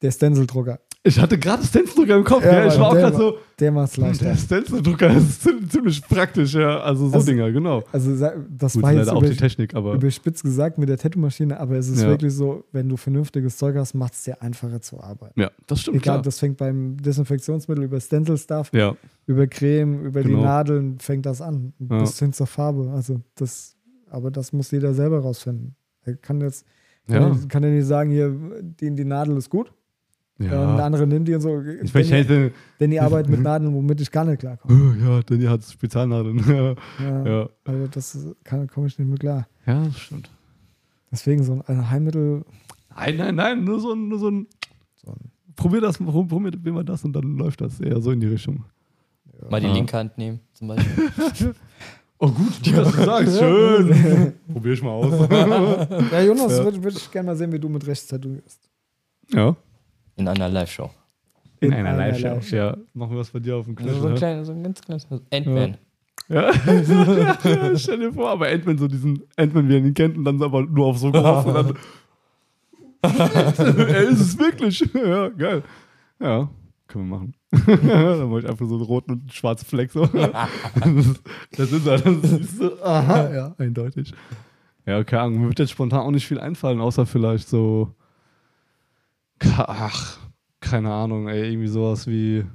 Speaker 2: Der Stencil-Drucker,
Speaker 1: Ich hatte gerade Stencil-Drucker im Kopf. Ja,
Speaker 2: Ja,
Speaker 1: ich war auch
Speaker 2: der
Speaker 1: gerade so.
Speaker 2: der macht's
Speaker 1: Der
Speaker 2: leichter.
Speaker 1: Stencil-Drucker ist ziemlich, ziemlich praktisch, ja. Also so
Speaker 2: Also-
Speaker 1: Dinger, genau.
Speaker 2: Also das
Speaker 1: Gut,
Speaker 2: war jetzt
Speaker 1: auch die Technik, aber.
Speaker 2: überspitzt gesagt mit der Tattoo-Maschine, aber es ist
Speaker 1: Ja.
Speaker 2: wirklich so, wenn du vernünftiges Zeug hast, macht es dir einfacher zu arbeiten.
Speaker 1: Ja, das stimmt.
Speaker 2: Egal,
Speaker 1: klar.
Speaker 2: das fängt beim Desinfektionsmittel über Stencil-Stuff,
Speaker 1: ja,
Speaker 2: über Creme, über die
Speaker 1: Genau.
Speaker 2: Nadeln fängt das an. Bis hin zur Farbe. Also das, aber das muss jeder selber rausfinden. Er kann jetzt, kann, er, kann er nicht sagen, hier, die, die Nadel ist gut. Ja. Und der
Speaker 1: ja.
Speaker 2: andere nimmt die und so.
Speaker 1: Ich
Speaker 2: ihr-
Speaker 1: hätte.
Speaker 2: Denn die arbeiten mit Nadeln, womit ich gar nicht klarkomme.
Speaker 1: Oh, ja, Danny hat Spezialnadeln. ja.
Speaker 2: Ja,
Speaker 1: ja.
Speaker 2: Also das kann- komme ich nicht mehr klar.
Speaker 1: Ja, das stimmt.
Speaker 2: Deswegen so ein Heilmittel.
Speaker 1: Nein, nein, nein, nur so ein, nur so ein
Speaker 2: So ein
Speaker 1: probier das, probier, probier mal das und dann läuft das eher so in die Richtung.
Speaker 3: Mal die
Speaker 1: Ah.
Speaker 3: linke Hand nehmen, zum Beispiel.
Speaker 1: Oh gut, die hast du sagst, schön. probier ich mal aus.
Speaker 2: ja, Jonas,
Speaker 1: Ja.
Speaker 2: würde würd ich gerne mal sehen, wie du mit rechts tätowierst.
Speaker 1: ja.
Speaker 3: In einer Live-Show.
Speaker 1: In,
Speaker 2: In
Speaker 1: einer
Speaker 2: einer
Speaker 1: Live-Show.
Speaker 2: Live-Show.
Speaker 1: Ja, machen wir was bei dir auf dem
Speaker 3: Also so, ein
Speaker 1: ne?
Speaker 3: klein, so ein ganz kleines Ant-Man.
Speaker 1: Ja. ja. Stell dir vor, aber Ant-Man, so diesen Ant-Man, wie er ihn kennt, und dann aber nur auf so groß und dann. er ist es wirklich. Ja, geil. Ja, können wir machen. dann mache ich einfach so einen roten und einen schwarzen Fleck so. das ist er. Das ist so, aha, ja, eindeutig. Ja, keine Ahnung. Mir wird jetzt spontan auch nicht viel einfallen, außer vielleicht so. Ach, keine Ahnung, ey, irgendwie sowas wie.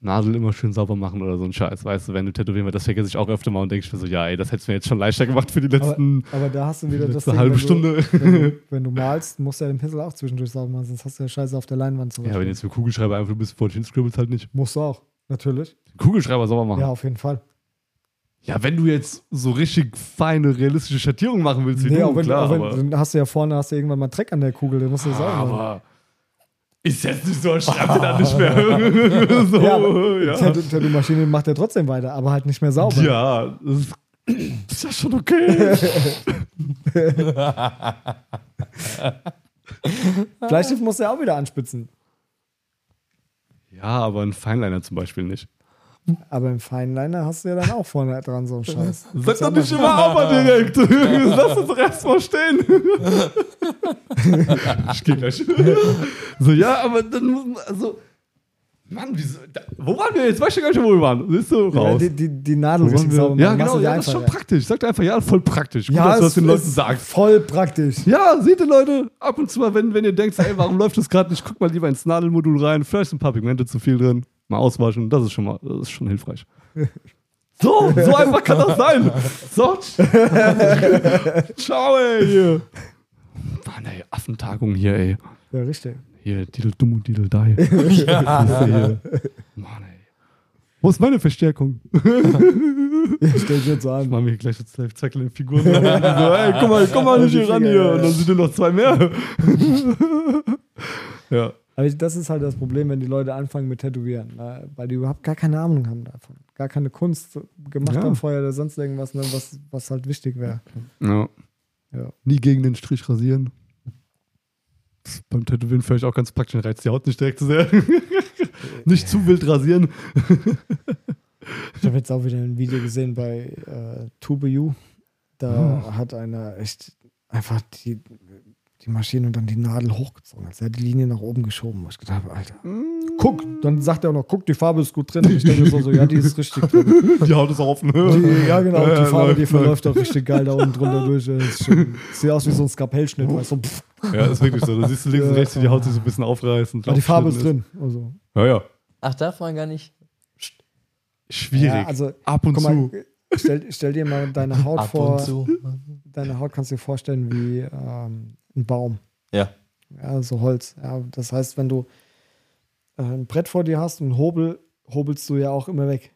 Speaker 1: Nadel immer schön sauber machen oder so ein Scheiß, weißt du, wenn du tätowieren willst, das vergesse ich auch öfter mal und denke ich mir so, ja, ey, das hättest du mir jetzt schon leichter gemacht für die letzten
Speaker 2: Aber da hast du wieder das Ding,
Speaker 1: halbe
Speaker 2: wenn
Speaker 1: Stunde.
Speaker 2: Du, wenn, du, wenn du malst, musst du ja den Pinsel auch zwischendurch sauber machen, sonst hast du ja Scheiße auf der Leinwand zum
Speaker 1: ja,
Speaker 2: Beispiel.
Speaker 1: wenn jetzt für Kugelschreiber einfach ein bisschen vor dich hinscribbelst, halt nicht.
Speaker 2: Musst du auch, natürlich.
Speaker 1: Kugelschreiber sauber machen.
Speaker 2: Ja,
Speaker 1: Ja.
Speaker 2: auf jeden Fall.
Speaker 1: Wenn du jetzt so richtig feine, realistische Schattierungen machen willst, wie
Speaker 2: Nee,
Speaker 1: du,
Speaker 2: auch wenn,
Speaker 1: klar,
Speaker 2: auch wenn,
Speaker 1: aber,
Speaker 2: dann hast du ja vorne hast du irgendwann mal Dreck an der Kugel, den musst du sauber machen.
Speaker 1: aber ist jetzt nicht so, schreib dir dann nicht mehr. so,
Speaker 2: Ja, aber
Speaker 1: ja.
Speaker 2: Tattoo- Tattoo-Maschine macht ja trotzdem weiter, aber halt nicht mehr sauber.
Speaker 1: Ja, das ist, das ist ja schon okay.
Speaker 2: Bleistift musst du ja auch wieder anspitzen.
Speaker 1: Ja, aber ein Feinliner zum Beispiel nicht.
Speaker 2: Aber im Feinliner hast du ja dann auch vorne dran so einen Scheiß.
Speaker 1: Sag doch nicht immer aber direkt. Lass uns doch erstmal stehen. ich geh gleich. So, ja, aber dann muss man, also, Mann, wieso, da, wo waren wir jetzt? Weißt du gar nicht, wo wir waren? Siehst du,
Speaker 2: Ja,
Speaker 1: raus.
Speaker 2: die, die, die Nadel richtig
Speaker 1: wir?
Speaker 2: sauber
Speaker 1: ja, genau, ja, das ist schon praktisch. Sag dir einfach, ja, voll praktisch. Gut,
Speaker 2: Ja,
Speaker 1: dass du das den Leuten sagst.
Speaker 2: voll praktisch.
Speaker 1: Ja, seht ihr Leute, ab und zu mal, wenn, wenn ihr denkt, ey, warum läuft das gerade nicht, guck mal lieber ins Nadelmodul rein, vielleicht sind ein paar Pigmente zu viel drin, mal auswaschen, das ist schon mal, das ist schon hilfreich. So, so einfach kann das sein. So. Ciao, ey, hier. Mann, ey, Affentagung hier, ey.
Speaker 2: Ja, richtig.
Speaker 1: Hier, Didel dumm und Didel die. ja. Mann, ey. Wo ist meine Verstärkung?
Speaker 2: Stell dich jetzt an.
Speaker 1: Machen wir hier gleich jetzt Zackel in Figuren. so, ey, guck mal, komm mal nicht hier ran hier. Und dann sind nur noch zwei mehr. ja.
Speaker 2: Aber ich- das ist halt das Problem, wenn die Leute anfangen mit Tätowieren, ne? weil die überhaupt gar keine Ahnung haben davon. Gar keine Kunst gemacht
Speaker 1: Ja.
Speaker 2: haben vorher oder sonst irgendwas, ne? was, was halt wichtig wäre.
Speaker 1: ja.
Speaker 2: Ja.
Speaker 1: Nie gegen den Strich rasieren. Beim Tätowieren vielleicht auch ganz praktisch, reizt die Haut nicht direkt zu sehr. nicht zu wild rasieren.
Speaker 2: Ich habe jetzt auch wieder ein Video gesehen bei äh, Tube You. Da hat einer echt einfach die, die Maschine und dann die Nadel hochgezogen. Also er hat die Linie nach oben geschoben. Ich gedacht, habe, Alter, guck. Dann sagt er auch noch, guck, die Farbe ist gut drin. Und ich denke mir so, so, ja, die ist richtig drin.
Speaker 1: Die Haut ist auch offen.
Speaker 2: Die, ja, genau,
Speaker 1: Ja,
Speaker 2: die Farbe, die
Speaker 1: läuft,
Speaker 2: verläuft auch richtig geil da unten drunter durch. Das sieht aus wie so ein Skapellschnitt, weißt du. So,
Speaker 1: Ja, ist wirklich so. Da siehst du links und rechts, wie die Haut sich so ein bisschen aufreißt. Und
Speaker 2: aber die Farbe ist drin. Also,
Speaker 1: Ja, ja.
Speaker 3: Ach, darf man gar nicht.
Speaker 1: Schwierig.
Speaker 2: ja, also,
Speaker 1: Ab und zu.
Speaker 2: mal, stell, stell dir mal deine Haut
Speaker 3: Ab
Speaker 2: vor.
Speaker 3: und zu.
Speaker 2: Deine Haut kannst du dir vorstellen wie ähm, ein Baum.
Speaker 3: Ja.
Speaker 2: Ja, so Holz. Ja, das heißt, wenn du äh, ein Brett vor dir hast und Hobel, hobelst du ja auch immer weg.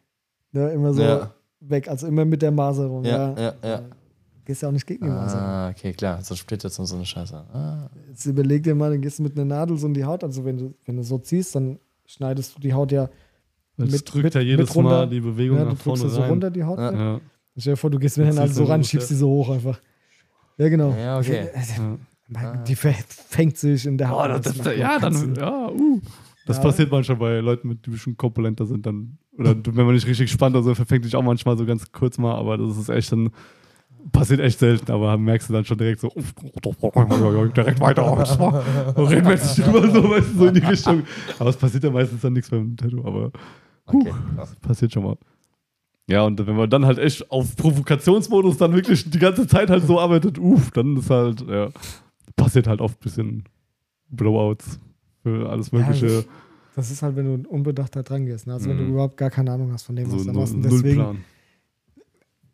Speaker 2: Ne, immer so
Speaker 3: Ja.
Speaker 2: weg, also immer mit der Maserung.
Speaker 3: Ja,
Speaker 2: Ja,
Speaker 3: ja, ja.
Speaker 2: Gehst ja auch nicht gegen die Maserung.
Speaker 3: Ah, okay, klar. So splittert so eine Scheiße. Ah.
Speaker 2: Jetzt überleg dir mal, dann gehst du mit einer Nadel so in die Haut. Also wenn du, wenn du so ziehst, dann schneidest du die Haut ja,
Speaker 1: Das
Speaker 2: mit-
Speaker 1: drückt
Speaker 2: mit-
Speaker 1: ja jedes. Mal die Bewegung
Speaker 2: ja du
Speaker 1: nach vorne
Speaker 2: drückst sie so
Speaker 1: rein.
Speaker 2: runter, die Haut.
Speaker 3: Ja.
Speaker 1: Ja.
Speaker 2: Stell dir vor, du gehst mit der Nadel so
Speaker 1: du
Speaker 2: ran, schiebst
Speaker 1: ja.
Speaker 2: die so hoch einfach. Ja, genau.
Speaker 3: Ja, okay.
Speaker 2: Man, Die ver- fängt sich in der
Speaker 1: Oh,
Speaker 2: Haut.
Speaker 1: das,
Speaker 2: Das
Speaker 1: das, ja, dann,
Speaker 2: Sinn.
Speaker 1: ja, uh. Das
Speaker 2: Ja.
Speaker 1: passiert manchmal bei Leuten, mit, die ein bisschen korpulenter sind, dann, oder wenn man nicht richtig spannt, also verfängt sich auch manchmal so ganz kurz mal, aber das ist echt dann, passiert echt selten, aber merkst du dann schon direkt so, direkt weiter, reden wir jetzt nicht drüber, so, weißt du, so in die Richtung. Aber es passiert ja meistens dann nichts beim Tattoo, aber
Speaker 3: Okay.
Speaker 1: passiert schon mal. Ja, und wenn man dann halt echt auf Provokationsmodus dann wirklich die ganze Zeit halt so arbeitet, uff, dann ist halt, ja, passiert halt oft ein bisschen Blowouts für alles
Speaker 2: Ja,
Speaker 1: Mögliche.
Speaker 2: das- Das ist halt, wenn du unbedacht da dran gehst. Ne? Also wenn du
Speaker 1: Mhm.
Speaker 2: überhaupt gar keine Ahnung hast von dem, was
Speaker 1: so
Speaker 2: du machst. Und deswegen,
Speaker 1: Plan.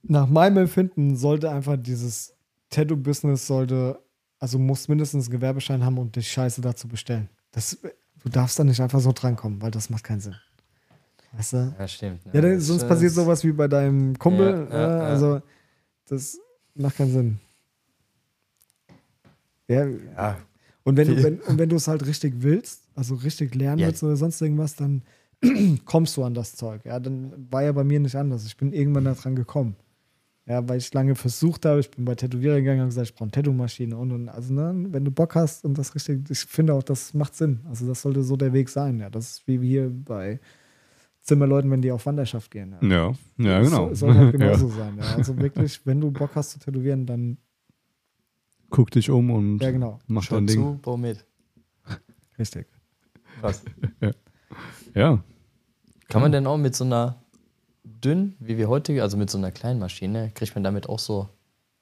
Speaker 2: nach meinem Empfinden, sollte einfach dieses Tattoo-Business sollte, also muss mindestens einen Gewerbeschein haben und die Scheiße dazu bestellen. Das, du darfst da nicht einfach so drankommen, weil das macht keinen Sinn. Weißt du?
Speaker 3: Ja, stimmt.
Speaker 2: Ja, dann, sonst passiert sowas wie bei deinem Kumpel.
Speaker 3: Ja, ja,
Speaker 2: äh,
Speaker 3: ja.
Speaker 2: Also, das macht keinen Sinn. Ja,
Speaker 3: Ja,
Speaker 2: und wenn, du, wenn, und wenn du es halt richtig willst, also richtig lernen
Speaker 3: Ja.
Speaker 2: willst oder sonst irgendwas, dann kommst du an das Zeug. Ja, dann war ja bei mir nicht anders. Ich bin irgendwann daran gekommen. Ja, weil ich lange versucht habe, ich bin bei Tätowierer gegangen und gesagt, ich brauche eine Tattoo-Maschine und, und also ne, wenn du Bock hast und das richtig, ich finde auch, das macht Sinn. Also das sollte so der Weg sein. Ja, das ist wie hier bei Zimmerleuten, wenn die auf Wanderschaft gehen. Ja.
Speaker 1: Ja, ja, genau.
Speaker 2: Das soll halt
Speaker 1: ja.
Speaker 2: genauso sein. Ja. Also wirklich, wenn du Bock hast zu tätowieren, dann,
Speaker 1: Guck dich um und
Speaker 2: ja genau,
Speaker 1: mach
Speaker 3: Schau
Speaker 1: dein Ding.
Speaker 3: zu, bau mit.
Speaker 2: richtig.
Speaker 3: Krass.
Speaker 1: Ja.
Speaker 3: Kann man denn auch mit so einer dünn, wie wir heute, also mit so einer kleinen Maschine, kriegt man damit auch so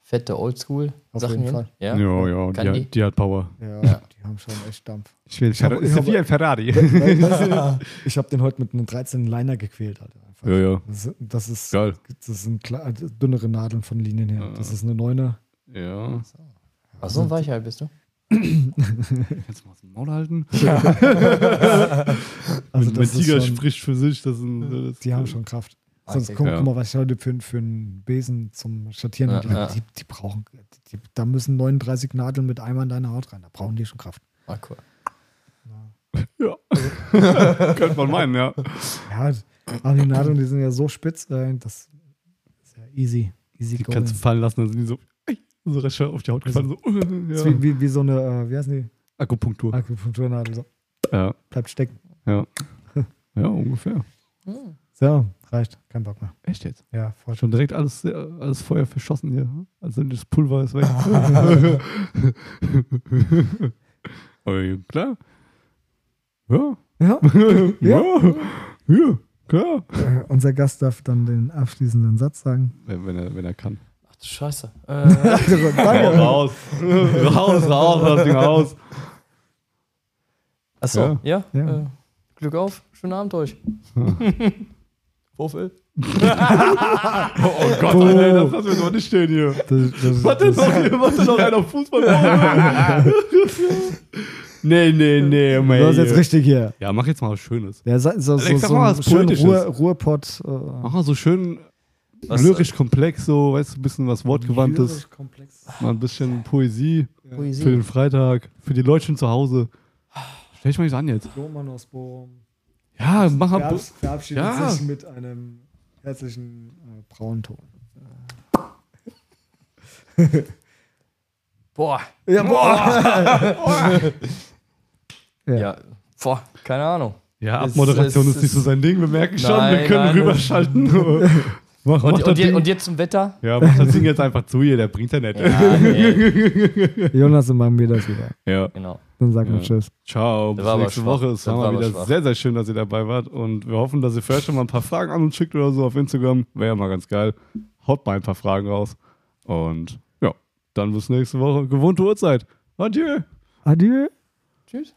Speaker 3: fette Oldschool-Sachen hin?
Speaker 2: Fall.
Speaker 3: Ja.
Speaker 1: Ja, ja, die,
Speaker 3: die?
Speaker 1: hat, die hat Power.
Speaker 2: Ja,
Speaker 3: Ja.
Speaker 2: die haben schon echt Dampf.
Speaker 1: Ich will
Speaker 2: hab- ich hab-
Speaker 1: wie ein Ferrari.
Speaker 2: Ich habe den heute mit einem 13 Liner gequält. Alter, einfach.
Speaker 1: Ja, ja.
Speaker 2: Das, ist- das ist,
Speaker 1: Geil.
Speaker 2: das sind dünnere Nadeln von Linien her. Das ist eine Neuner.
Speaker 1: Ja.
Speaker 3: Ach, so ein Weichheit bist du?
Speaker 1: Kannst du mal aus dem Maul halten?
Speaker 2: Also
Speaker 1: mein Tiger
Speaker 2: schon,
Speaker 1: spricht für sich. Das sind, das
Speaker 2: die haben schon Kraft. Sonst
Speaker 3: Okay,
Speaker 2: guck,
Speaker 1: ja.
Speaker 2: guck mal, was ich heute für, für einen Besen zum Schattieren
Speaker 3: Ja, ja.
Speaker 2: die, die brauchen, die, da müssen 39 Nadeln mit einmal in deine Haut rein. Da brauchen die schon Kraft.
Speaker 3: Ah, cool.
Speaker 1: Ja. Könnte man meinen, ja.
Speaker 2: Ja, aber die Nadeln, die sind ja so spitz, äh, das ist ja easy. Easy
Speaker 1: Die
Speaker 2: going.
Speaker 1: kannst du fallen lassen, dann sind die so, recht schnell auf die Haut gefallen. So, ja.
Speaker 2: wie, wie, wie so eine, äh, wie heißen die?
Speaker 1: Akupunktur.
Speaker 2: Akupunkturnadel. So,
Speaker 1: Ja,
Speaker 2: bleibt stecken.
Speaker 1: ja. Ja, ungefähr.
Speaker 2: So, reicht. Kein Bock mehr.
Speaker 1: Echt jetzt?
Speaker 2: Ja, voll
Speaker 1: Schon direkt alles, äh, alles Feuer verschossen hier. Also das Pulver ist weg. Aber ja, klar. Ja.
Speaker 2: Ja.
Speaker 1: Ja. Ja. Klar.
Speaker 2: Äh, unser Gast darf dann den abschließenden Satz sagen.
Speaker 1: Wenn, wenn, er, wenn er kann.
Speaker 3: Ach du Scheiße. Äh,
Speaker 2: Danke.
Speaker 1: Raus. raus, raus, das aus.
Speaker 3: achso, ja.
Speaker 2: Ja.
Speaker 3: Äh, Glück auf. Schönen Abend euch. Wofür?
Speaker 1: Oh Gott, ey, das lassen wir doch nicht stehen hier.
Speaker 2: Das, das,
Speaker 1: Warte
Speaker 2: das,
Speaker 1: noch, hier, warte noch einer Fußball. nee, nee, nee, Mann.
Speaker 2: du hast jetzt richtig hier.
Speaker 1: Ja, mach jetzt mal was Schönes.
Speaker 2: Der so, so, so,
Speaker 1: Alex, sag
Speaker 2: so
Speaker 1: mal
Speaker 2: ein
Speaker 1: was
Speaker 2: schön
Speaker 1: Poetisches.
Speaker 2: Ruhr, Ruhrpott. Äh,
Speaker 1: Mach mal so schön
Speaker 3: Was-
Speaker 1: lyrisch komplex, so, weißt du, ein bisschen was Wortgewandtes.
Speaker 2: lyrisch komplex.
Speaker 1: Mal ein bisschen Poesie
Speaker 3: Poesie.
Speaker 1: für den Freitag, für die Leute zu Hause. Stell dich mal nicht an jetzt.
Speaker 2: Romanosbohm.
Speaker 1: Ja, mach mal.
Speaker 2: Verabs verabschiedet
Speaker 1: Ja.
Speaker 2: sich mit einem herzlichen äh, Braunton.
Speaker 3: Boah.
Speaker 2: Ja, boah. Ja.
Speaker 3: Ja. Boah, keine Ahnung.
Speaker 1: Ja, Abmoderation
Speaker 3: es-
Speaker 1: ist nicht so sein Ding, wir merken schon, wir können
Speaker 3: nein,
Speaker 1: rüberschalten. mach, mach
Speaker 3: Und,
Speaker 1: das
Speaker 3: und,
Speaker 1: Ding.
Speaker 3: und jetzt zum Wetter?
Speaker 1: ja, mach das Ding jetzt einfach zu hier, der bringt ja nicht.
Speaker 3: Ja, nee,
Speaker 2: Jonas und machen wir das wieder.
Speaker 1: Ja.
Speaker 3: genau.
Speaker 2: Dann sagen wir
Speaker 1: Ja.
Speaker 2: Tschüss.
Speaker 1: Ciao, bis nächste. Woche. Es war
Speaker 3: war
Speaker 1: mal wieder
Speaker 3: schwach.
Speaker 1: sehr, sehr schön, dass ihr dabei wart. Und wir hoffen, dass ihr vielleicht schon mal ein paar Fragen an uns schickt oder so auf Instagram. Wäre ja mal ganz geil. Haut mal ein paar Fragen raus. Und ja, dann bis nächste Woche. Gewohnte Uhrzeit. Adieu.
Speaker 2: Adieu.
Speaker 3: Tschüss.